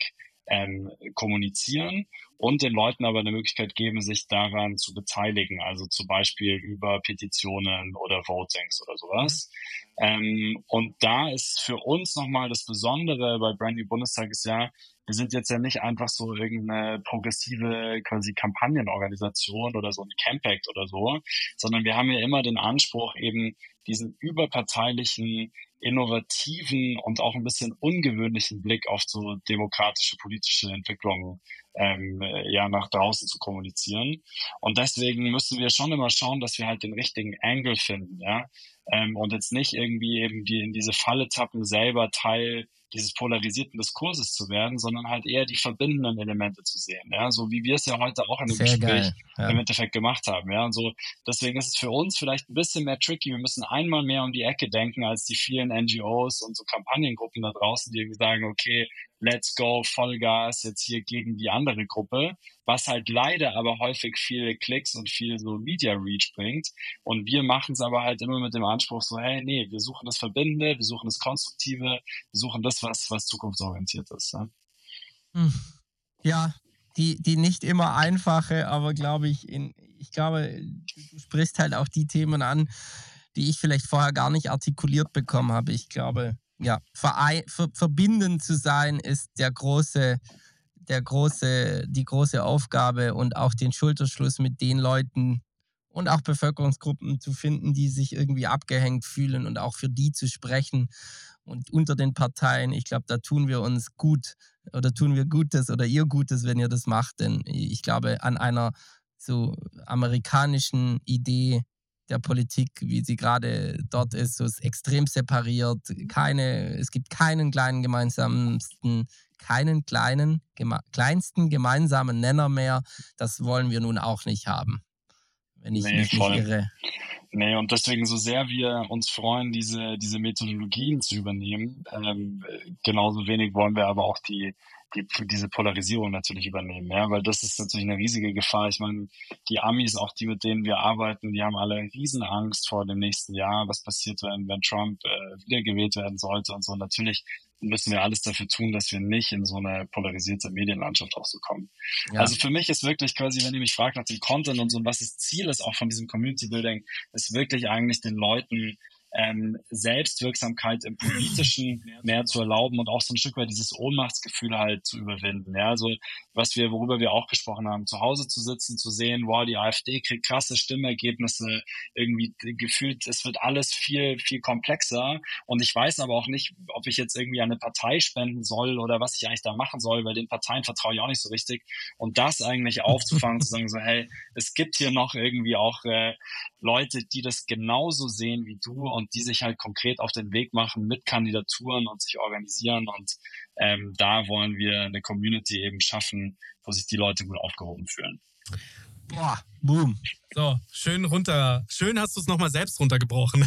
Speaker 3: ähm, kommunizieren und den Leuten aber eine Möglichkeit geben, sich daran zu beteiligen, also zum Beispiel über Petitionen oder Votings oder sowas. Mhm. Ähm, und da ist für uns nochmal das Besondere bei Brandy Bundestag ist ja, wir sind jetzt ja nicht einfach so irgendeine progressive quasi Kampagnenorganisation oder so ein Campact oder so, sondern wir haben ja immer den Anspruch eben diesen überparteilichen innovativen und auch ein bisschen ungewöhnlichen Blick auf so demokratische politische Entwicklungen ähm, ja nach draußen zu kommunizieren. Und deswegen müssen wir schon immer schauen, dass wir halt den richtigen Angle finden, ja. Ähm, und jetzt nicht irgendwie eben die in diese Falle tappen, selber Teil dieses polarisierten Diskurses zu werden, sondern halt eher die verbindenden Elemente zu sehen. Ja, so wie wir es ja heute auch in dem Sehr Gespräch ja. im Endeffekt gemacht haben. Ja, und so deswegen ist es für uns vielleicht ein bisschen mehr tricky. Wir müssen einmal mehr um die Ecke denken als die vielen NGOs und so Kampagnengruppen da draußen, die irgendwie sagen, okay, let's go, Vollgas jetzt hier gegen die andere Gruppe, was halt leider aber häufig viele Klicks und viel so Media Reach bringt. Und wir machen es aber halt immer mit dem Anspruch so, hey, nee, wir suchen das Verbindende, wir suchen das Konstruktive, wir suchen das, was, was zukunftsorientiert ist. Ja,
Speaker 5: hm. ja die, die nicht immer einfache, aber glaube ich, in, ich glaube, du sprichst halt auch die Themen an, die ich vielleicht vorher gar nicht artikuliert bekommen habe. Ich glaube, ja, ver verbindend zu sein ist der große, der große, die große Aufgabe und auch den Schulterschluss mit den Leuten und auch Bevölkerungsgruppen zu finden, die sich irgendwie abgehängt fühlen und auch für die zu sprechen und unter den Parteien. Ich glaube, da tun wir uns gut oder tun wir Gutes oder ihr Gutes, wenn ihr das macht, denn ich glaube, an einer so amerikanischen Idee der Politik, wie sie gerade dort ist, so ist extrem separiert. Keine, es gibt keinen kleinen gemeinsamsten, keinen kleinen, geme kleinsten gemeinsamen Nenner mehr. Das wollen wir nun auch nicht haben, wenn ich nee, mich voll. nicht irre.
Speaker 3: Nee, und deswegen, so sehr wir uns freuen, diese, diese Methodologien zu übernehmen, ähm, genauso wenig wollen wir aber auch die, die, diese Polarisierung natürlich übernehmen, ja, weil das ist natürlich eine riesige Gefahr. Ich meine, die Amis, auch die, mit denen wir arbeiten, die haben alle Riesenangst vor dem nächsten Jahr, was passiert, wenn, wenn Trump äh, wiedergewählt werden sollte und so. Natürlich müssen wir alles dafür tun, dass wir nicht in so eine polarisierte Medienlandschaft auch so kommen. Ja. Also für mich ist wirklich quasi, wenn ihr mich fragt nach dem Content und so und was das Ziel ist auch von diesem Community Building, ist wirklich eigentlich den Leuten ähm, Selbstwirksamkeit im Politischen mehr zu erlauben und auch so ein Stück weit dieses Ohnmachtsgefühl halt zu überwinden. Ja, also was wir, worüber wir auch gesprochen haben, zu Hause zu sitzen, zu sehen, wow, die AfD kriegt krasse Stimmergebnisse, irgendwie gefühlt, es wird alles viel, viel komplexer und ich weiß aber auch nicht, ob ich jetzt irgendwie eine Partei spenden soll oder was ich eigentlich da machen soll, weil den Parteien vertraue ich auch nicht so richtig und das eigentlich aufzufangen, zu sagen so, hey, es gibt hier noch irgendwie auch äh, Leute, die das genauso sehen wie du und und die sich halt konkret auf den Weg machen mit Kandidaturen und sich organisieren. Und ähm, da wollen wir eine Community eben schaffen, wo sich die Leute gut aufgehoben fühlen.
Speaker 4: Boah, boom. So, schön runter. Schön hast du es nochmal selbst runtergebrochen.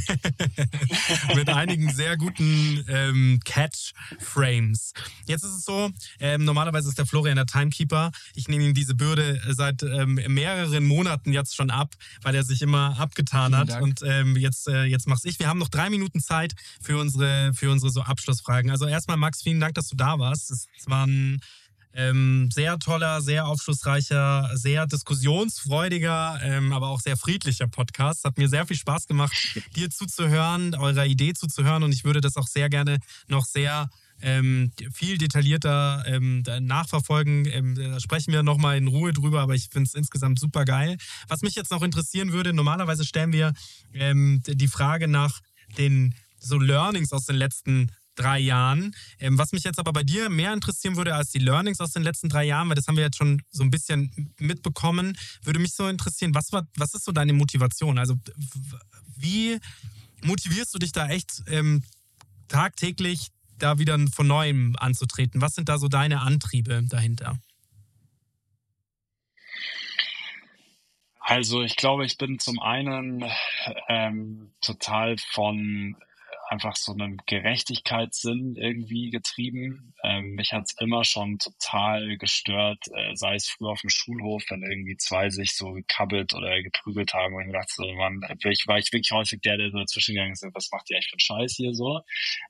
Speaker 4: *laughs* Mit einigen sehr guten ähm, Catch-Frames. Jetzt ist es so, ähm, normalerweise ist der Florian der Timekeeper. Ich nehme ihm diese Bürde seit ähm, mehreren Monaten jetzt schon ab, weil er sich immer abgetan hat. Und ähm, jetzt, äh, jetzt mach's ich. Wir haben noch drei Minuten Zeit für unsere, für unsere so Abschlussfragen. Also erstmal, Max, vielen Dank, dass du da warst. Es war ein ähm, sehr toller, sehr aufschlussreicher, sehr diskussionsfreudiger, ähm, aber auch sehr friedlicher Podcast. Hat mir sehr viel Spaß gemacht, dir zuzuhören, eurer Idee zuzuhören und ich würde das auch sehr gerne noch sehr ähm, viel detaillierter ähm, nachverfolgen. Ähm, da sprechen wir nochmal in Ruhe drüber, aber ich finde es insgesamt super geil. Was mich jetzt noch interessieren würde, normalerweise stellen wir ähm, die Frage nach den so Learnings aus den letzten drei Jahren. Ähm, was mich jetzt aber bei dir mehr interessieren würde als die Learnings aus den letzten drei Jahren, weil das haben wir jetzt schon so ein bisschen mitbekommen, würde mich so interessieren, was, war, was ist so deine Motivation? Also wie motivierst du dich da echt ähm, tagtäglich da wieder von neuem anzutreten? Was sind da so deine Antriebe dahinter?
Speaker 3: Also ich glaube, ich bin zum einen ähm, total von einfach so einem Gerechtigkeitssinn irgendwie getrieben. Ähm, mich hat's immer schon total gestört, äh, sei es früher auf dem Schulhof, wenn irgendwie zwei sich so gekabbelt oder geprügelt haben und ich dachte so, man, ich war ich wirklich häufig der, der so dazwischen gegangen ist, was macht ihr eigentlich für einen Scheiß hier so?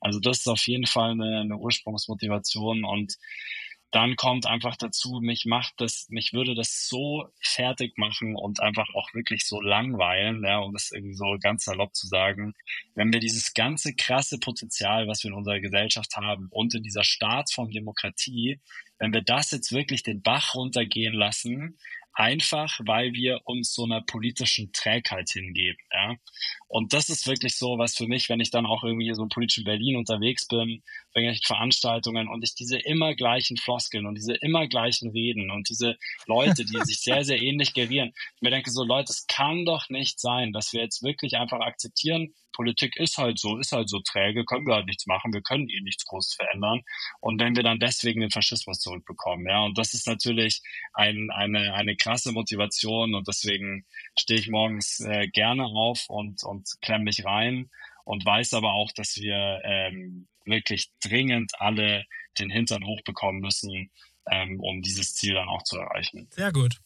Speaker 3: Also das ist auf jeden Fall eine, eine Ursprungsmotivation und dann kommt einfach dazu, mich macht das, mich würde das so fertig machen und einfach auch wirklich so langweilen, ja, um das irgendwie so ganz salopp zu sagen, wenn wir dieses ganze krasse Potenzial, was wir in unserer Gesellschaft haben und in dieser Staatsform Demokratie, wenn wir das jetzt wirklich den Bach runtergehen lassen, einfach weil wir uns so einer politischen Trägheit hingeben. Ja? Und das ist wirklich so, was für mich, wenn ich dann auch irgendwie so politisch in Berlin unterwegs bin, bei irgendwelchen Veranstaltungen und ich diese immer gleichen Floskeln und diese immer gleichen Reden und diese Leute, die sich sehr, sehr ähnlich gerieren, mir denke so, Leute, es kann doch nicht sein, dass wir jetzt wirklich einfach akzeptieren, Politik ist halt so, ist halt so träge, können wir halt nichts machen, wir können eh nichts groß verändern. Und wenn wir dann deswegen den Faschismus zurückbekommen, ja, und das ist natürlich ein, eine, eine krasse Motivation und deswegen stehe ich morgens äh, gerne auf und, und klemme mich rein und weiß aber auch, dass wir ähm, wirklich dringend alle den Hintern hochbekommen müssen, ähm, um dieses Ziel dann auch zu erreichen.
Speaker 4: Sehr gut.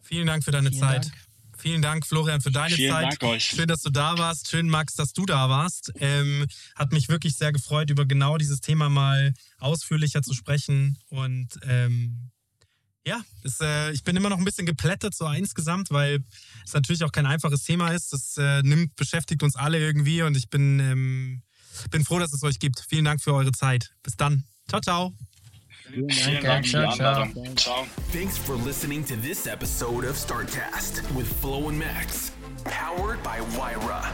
Speaker 4: Vielen Dank für deine
Speaker 5: Vielen
Speaker 4: Zeit.
Speaker 5: Dank.
Speaker 4: Vielen Dank, Florian, für deine
Speaker 3: Vielen
Speaker 4: Zeit.
Speaker 3: Dank euch.
Speaker 4: Schön, dass du da warst. Schön, Max, dass du da warst. Ähm, hat mich wirklich sehr gefreut, über genau dieses Thema mal ausführlicher zu sprechen. Und ähm, ja, es, äh, ich bin immer noch ein bisschen geplättet so insgesamt, weil es natürlich auch kein einfaches Thema ist. Das äh, nimmt, beschäftigt uns alle irgendwie und ich bin, ähm, bin froh, dass es euch gibt. Vielen Dank für eure Zeit. Bis dann. Ciao, ciao.
Speaker 3: Vielen Dank
Speaker 5: Ciao, ciao.
Speaker 3: Ciao.
Speaker 2: Thanks for listening to this episode of StartCast with Flo and Max, powered by Wyra.